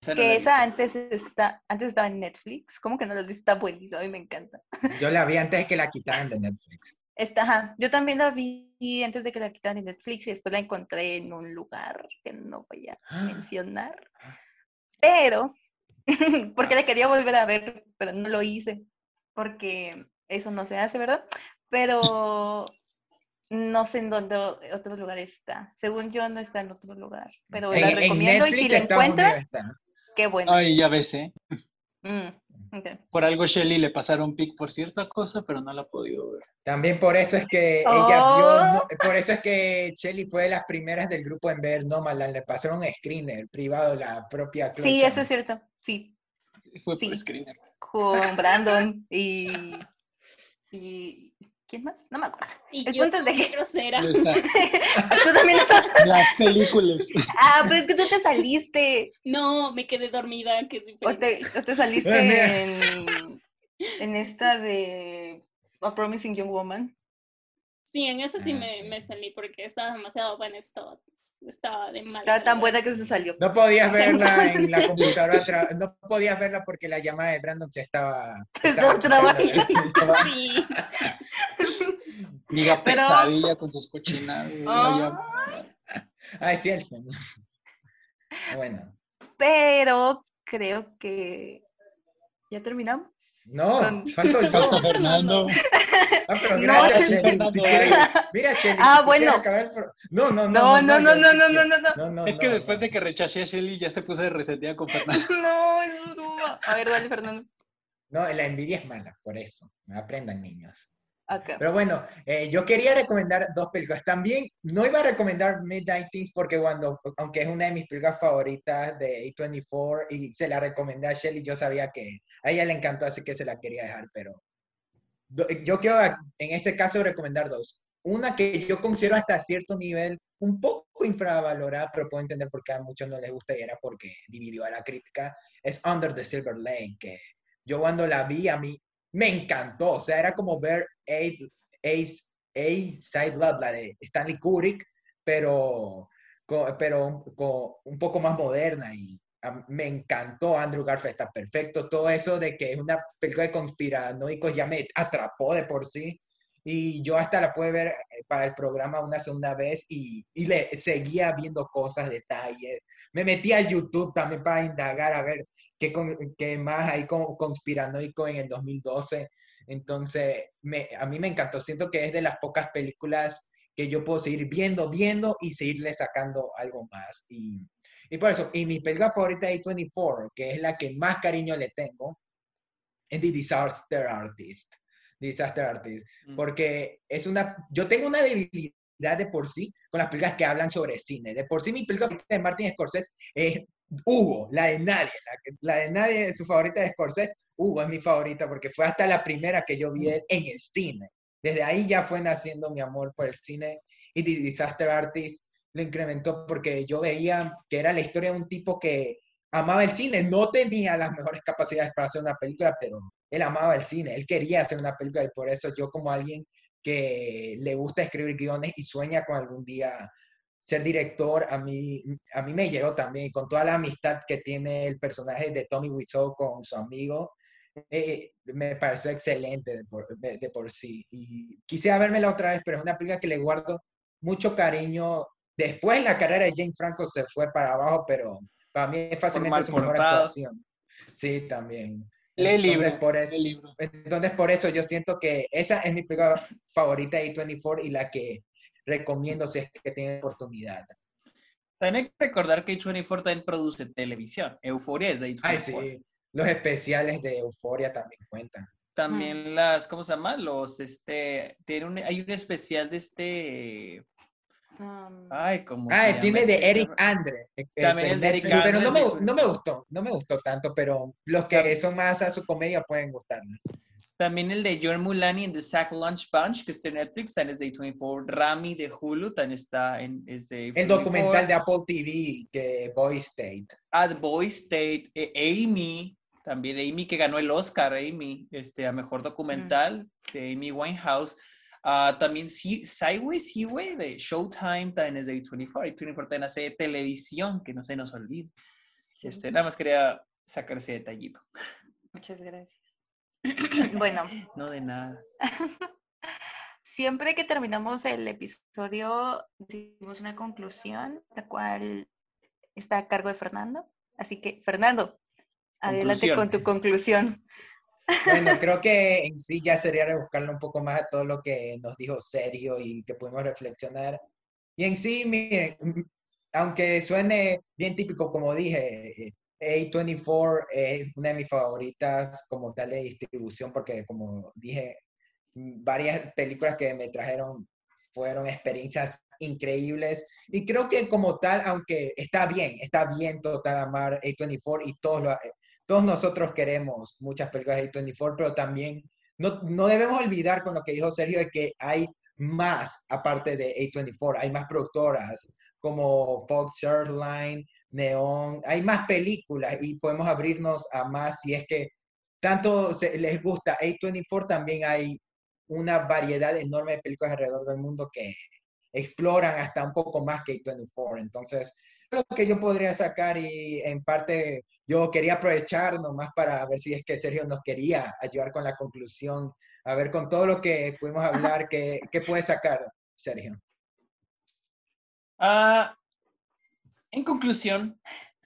Esa que esa antes está, antes estaba en Netflix. ¿Cómo que no la has visto? Está buenísima, a mí me encanta. Yo la vi antes de que la quitaran de Netflix. Está, ajá. Yo también la vi antes de que la quitaran de Netflix y después la encontré en un lugar que no voy a mencionar. Pero, porque la quería volver a ver, pero no lo hice, porque eso no se hace, ¿verdad? Pero no sé en dónde otro lugar está. Según yo, no está en otro lugar, pero la En, en recomiendo y si la encuentran, qué bueno. Ay, ya ves, ¿eh? Mm, Por algo Shelly le pasaron pic por cierta cosa, pero no la ha podido ver. También por eso es que ella Oh. vio, no- por eso es que Shelly fue de las primeras del grupo en ver Nomadland, le pasaron un screener privado de la propia Chloe Sí, eso es cierto. Sí, Fue por Sí. screener. con Brandon y, y ¿quién más? No me acuerdo. Y El yo punto es de que- grosera. Tú también no- Las películas. Ah, pero es que tú te saliste. No, me quedé dormida, que es O diferente. te, o te saliste mira. en, en esta de A Promising Young Woman. Sí, en eso sí Ah, me, sí. me salí porque estaba demasiado buena, estaba, estaba de mal. Estaba tan buena que se salió. No podías verla en la computadora, tra- no podías verla porque la llamada de Brandon se estaba... Se estaba. Estaba- Sí, Diga Pero- pesadilla con sus cochinadas. Ah. Ay, sí, el señor. Bueno, Pero creo que ya terminamos. no, faltó yo. Falta Fernando. Ah, pero gracias, Shelly. Fernando, Si ay. quieres- mira, Shelly, Ah, si bueno. acabar pro- No, no, No, no, no, no, no, no, quiero. no, no. No, no, Es que no, después no. de que rechaché a Shelly ya se puso de resentida con Fernando. No, es broma. A ver, dale, Fernando. No, la envidia es mala, por eso. Aprendan, niños. Acá. Pero bueno, eh, yo quería recomendar dos películas. También no iba a recomendar Midnight Things porque cuando, aunque es una de mis películas favoritas de A24 y se la recomendé a Shelly, yo sabía que a ella le encantó, así que se la quería dejar, pero yo quiero en ese caso recomendar dos. Una que yo considero hasta cierto nivel un poco infravalorada, pero puedo entender por qué a muchos no les gusta y era porque dividió a la crítica, es Under the Silver Lake, que yo cuando la vi a mí me encantó, o sea, era como ver Ace, Ace, Ace Side Love, la de Stanley Kubrick, pero, pero co- un poco más moderna y a- me encantó Andrew Garfield, está perfecto, todo eso de que es una película de conspiranoicos ya me atrapó de por sí. Y yo hasta la pude ver eh, para el programa una segunda vez y, y le seguía viendo cosas, detalles, me metí a YouTube también para indagar a ver qué, qué más hay con, conspiranoico en el 2012. Entonces, me, a mí me encantó. Siento que es de las pocas películas que yo puedo seguir viendo, viendo y seguirle sacando algo más. Y, y por eso, y mi película favorita de A24, que es la que más cariño le tengo, es The Disaster Artist. Disaster Artist. Mm. Porque es una, yo tengo una debilidad de por sí con las películas que hablan sobre cine. De por sí mi película favorita de Martin Scorsese es Hugo, la de nadie. La, que- la de nadie, su favorita de Scorsese, Hugo es mi favorita porque fue hasta la primera que yo vi en el cine. Desde ahí ya fue naciendo mi amor por el cine y The Disaster Artist lo incrementó porque yo veía que era la historia de un tipo que amaba el cine, no tenía las mejores capacidades para hacer una película, pero él amaba el cine, él quería hacer una película y por eso yo como alguien que le gusta escribir guiones y sueña con algún día ser director, a mí, a mí me llegó también, con toda la amistad que tiene el personaje de Tommy Wiseau con su amigo, eh, me pareció excelente de por, de, de por sí. Y quisiera vermela otra vez, pero es una película que le guardo mucho cariño. Después la carrera de Jane Franco se fue para abajo, pero para mí es fácilmente su mejor actuación. Sí, también. El Entonces, libro. por eso, libro. entonces, por eso yo siento que esa es mi película favorita de A24 y la que recomiendo si es que tienen oportunidad. También hay que recordar que A24 también produce televisión. Euforia es de A24. Ay, sí. Los especiales de Euforia también cuentan. También las, ¿cómo se llama? Los, este, tiene un, hay un especial de este, Um, Ay, como. Ah, tiene de Eric Andre. También el de Eric Pero Andre no me, de gu- no me gustó, no me gustó tanto, pero los que son más a su comedia pueden gustarme. También el de John Mulani en The Sack Lunch Bunch, que está en Netflix, también es de A24. Rami de Hulu, también está en. Es de El documental de Apple TV, que Boy State. Ah, The Boy State, eh, Amy, también Amy que ganó el Oscar, Amy, este, a mejor documental de Amy Winehouse. Ah, también Si- Sideways, Seaway de Showtime, también es de A24. A24 también hace televisión, que no se nos olvide. sí, Este, nada más quería sacar ese detallito. Muchas gracias. bueno, No de nada. siempre que terminamos el episodio, decimos una conclusión, la cual está a cargo de Fernando. Así que, Fernando, adelante con tu conclusión. Bueno, creo que en sí ya sería rebuscarle un poco más a todo lo que nos dijo Sergio y que pudimos reflexionar. Y en sí, miren, aunque suene bien típico, como dije, eh, A24 es una de mis favoritas como tal de distribución, porque como dije, varias películas que me trajeron fueron experiencias increíbles. Y creo que como tal, aunque está bien, está bien total amar A24 y todos lo, todos nosotros queremos muchas películas de A24, pero también no, no debemos olvidar con lo que dijo Sergio de que hay más aparte de A24, hay más productoras como Fox Airline, Neon, hay más películas y podemos abrirnos a más si es que tanto se- les gusta A24, también hay una variedad enorme de películas alrededor del mundo que exploran hasta un poco más que A24. Entonces, lo que yo podría sacar y en parte yo quería aprovechar nomás para ver si es que Sergio nos quería ayudar con la conclusión, a ver con todo lo que pudimos hablar, ¿qué, qué puede sacar Sergio? Ah, en conclusión,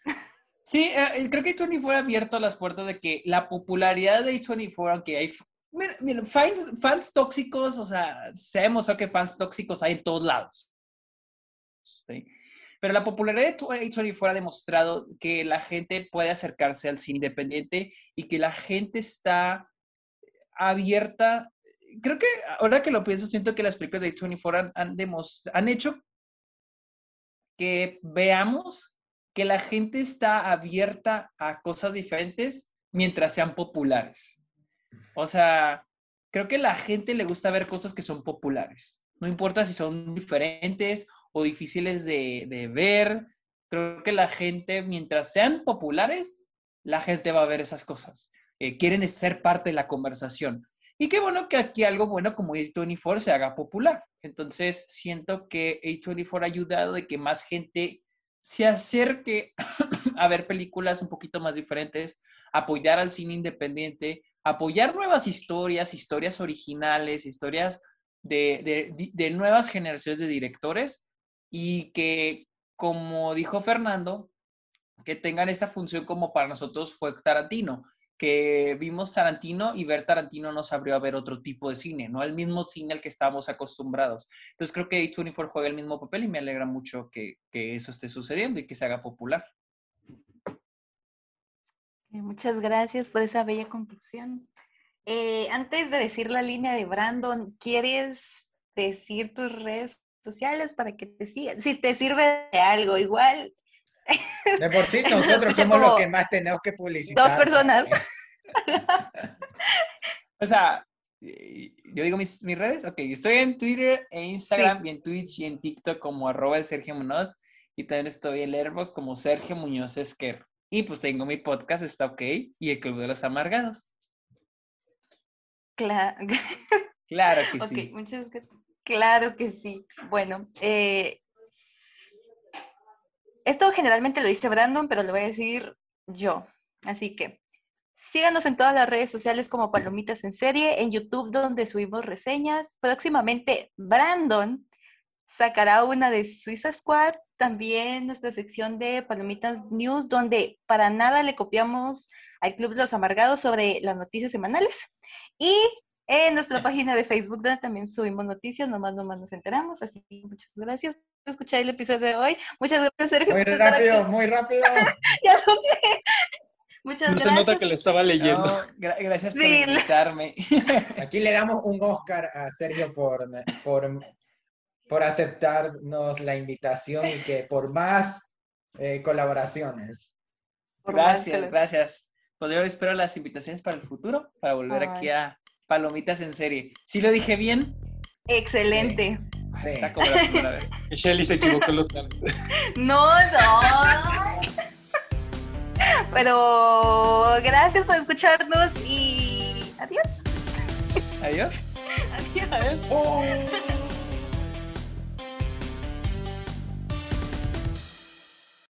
sí, eh, creo que A24 ha abierto las puertas de que la popularidad de A24, aunque hay mira, mira, fans, fans tóxicos, o sea, se ha demostrado que fans tóxicos hay en todos lados. ¿sí? Pero la popularidad de A24 ha demostrado que la gente puede acercarse al cine independiente y que la gente está abierta. Creo que ahora que lo pienso, siento que las películas de A24 han, han, han hecho que veamos que la gente está abierta a cosas diferentes mientras sean populares. O sea, creo que la gente le gusta ver cosas que son populares. No importa si son diferentes o difíciles de, de ver. Creo que la gente, mientras sean populares, la gente va a ver esas cosas. Eh, quieren ser parte de la conversación. Y qué bueno que aquí algo bueno como A24 se haga popular. Entonces, siento que A24 ha ayudado de que más gente se acerque a ver películas un poquito más diferentes, apoyar al cine independiente, apoyar nuevas historias, historias originales, historias de, de, de nuevas generaciones de directores y que, como dijo Fernando, que tengan esta función como para nosotros fue Tarantino, que vimos Tarantino y ver Tarantino nos abrió a ver otro tipo de cine, no el mismo cine al que estábamos acostumbrados. Entonces creo que A24 juega el mismo papel y me alegra mucho que, que eso esté sucediendo y que se haga popular. Eh, Muchas gracias por esa bella conclusión. Eh, antes de decir la línea de Brandon, ¿quieres decir tus redes sociales para que te sigan? Si te sirve de algo, igual. De por sí, nosotros somos los que más tenemos que publicitar. Dos personas. O sea, yo digo mis, mis redes. Ok, estoy en Twitter e Instagram y en Twitch y en TikTok como arroba el Sergio Muñoz. Y también estoy en Letterboxd como Sergio Muñoz Esquer. Y pues tengo mi podcast, está ok, y el Club de los Amargados. Claro. Claro que Ok, sí. muchas gracias. Claro que sí. Bueno, eh, esto generalmente lo dice Brandon, pero lo voy a decir yo. Así que síganos en todas las redes sociales como Palomitas en Serie, en YouTube donde subimos reseñas. Próximamente Brandon sacará una de Suiza Squad, también nuestra sección de Palomitas News, donde para nada le copiamos al Club de los Amargados sobre las noticias semanales. Y en nuestra página de Facebook, donde también subimos noticias, nomás, nomás nos enteramos. Así que muchas gracias por escuchar el episodio de hoy. Muchas gracias, Sergio. Muy rápido, muy rápido. Ya lo sé. Muchas No se gracias. nota que lo estaba leyendo. No, gra- gracias por Sí, invitarme. Aquí le damos un Oscar a Sergio por, por por aceptarnos la invitación y que por más eh, colaboraciones. Por Gracias, gracias. Pues yo espero las invitaciones para el futuro, para volver aquí a Palomitas en serie. ¿Sí lo dije bien? Excelente. Sí. Está como la primera vez. Shelly se equivocó los planes. No, no. Pero gracias por escucharnos y adiós. Adiós. Adiós. Adiós. ¡Oh!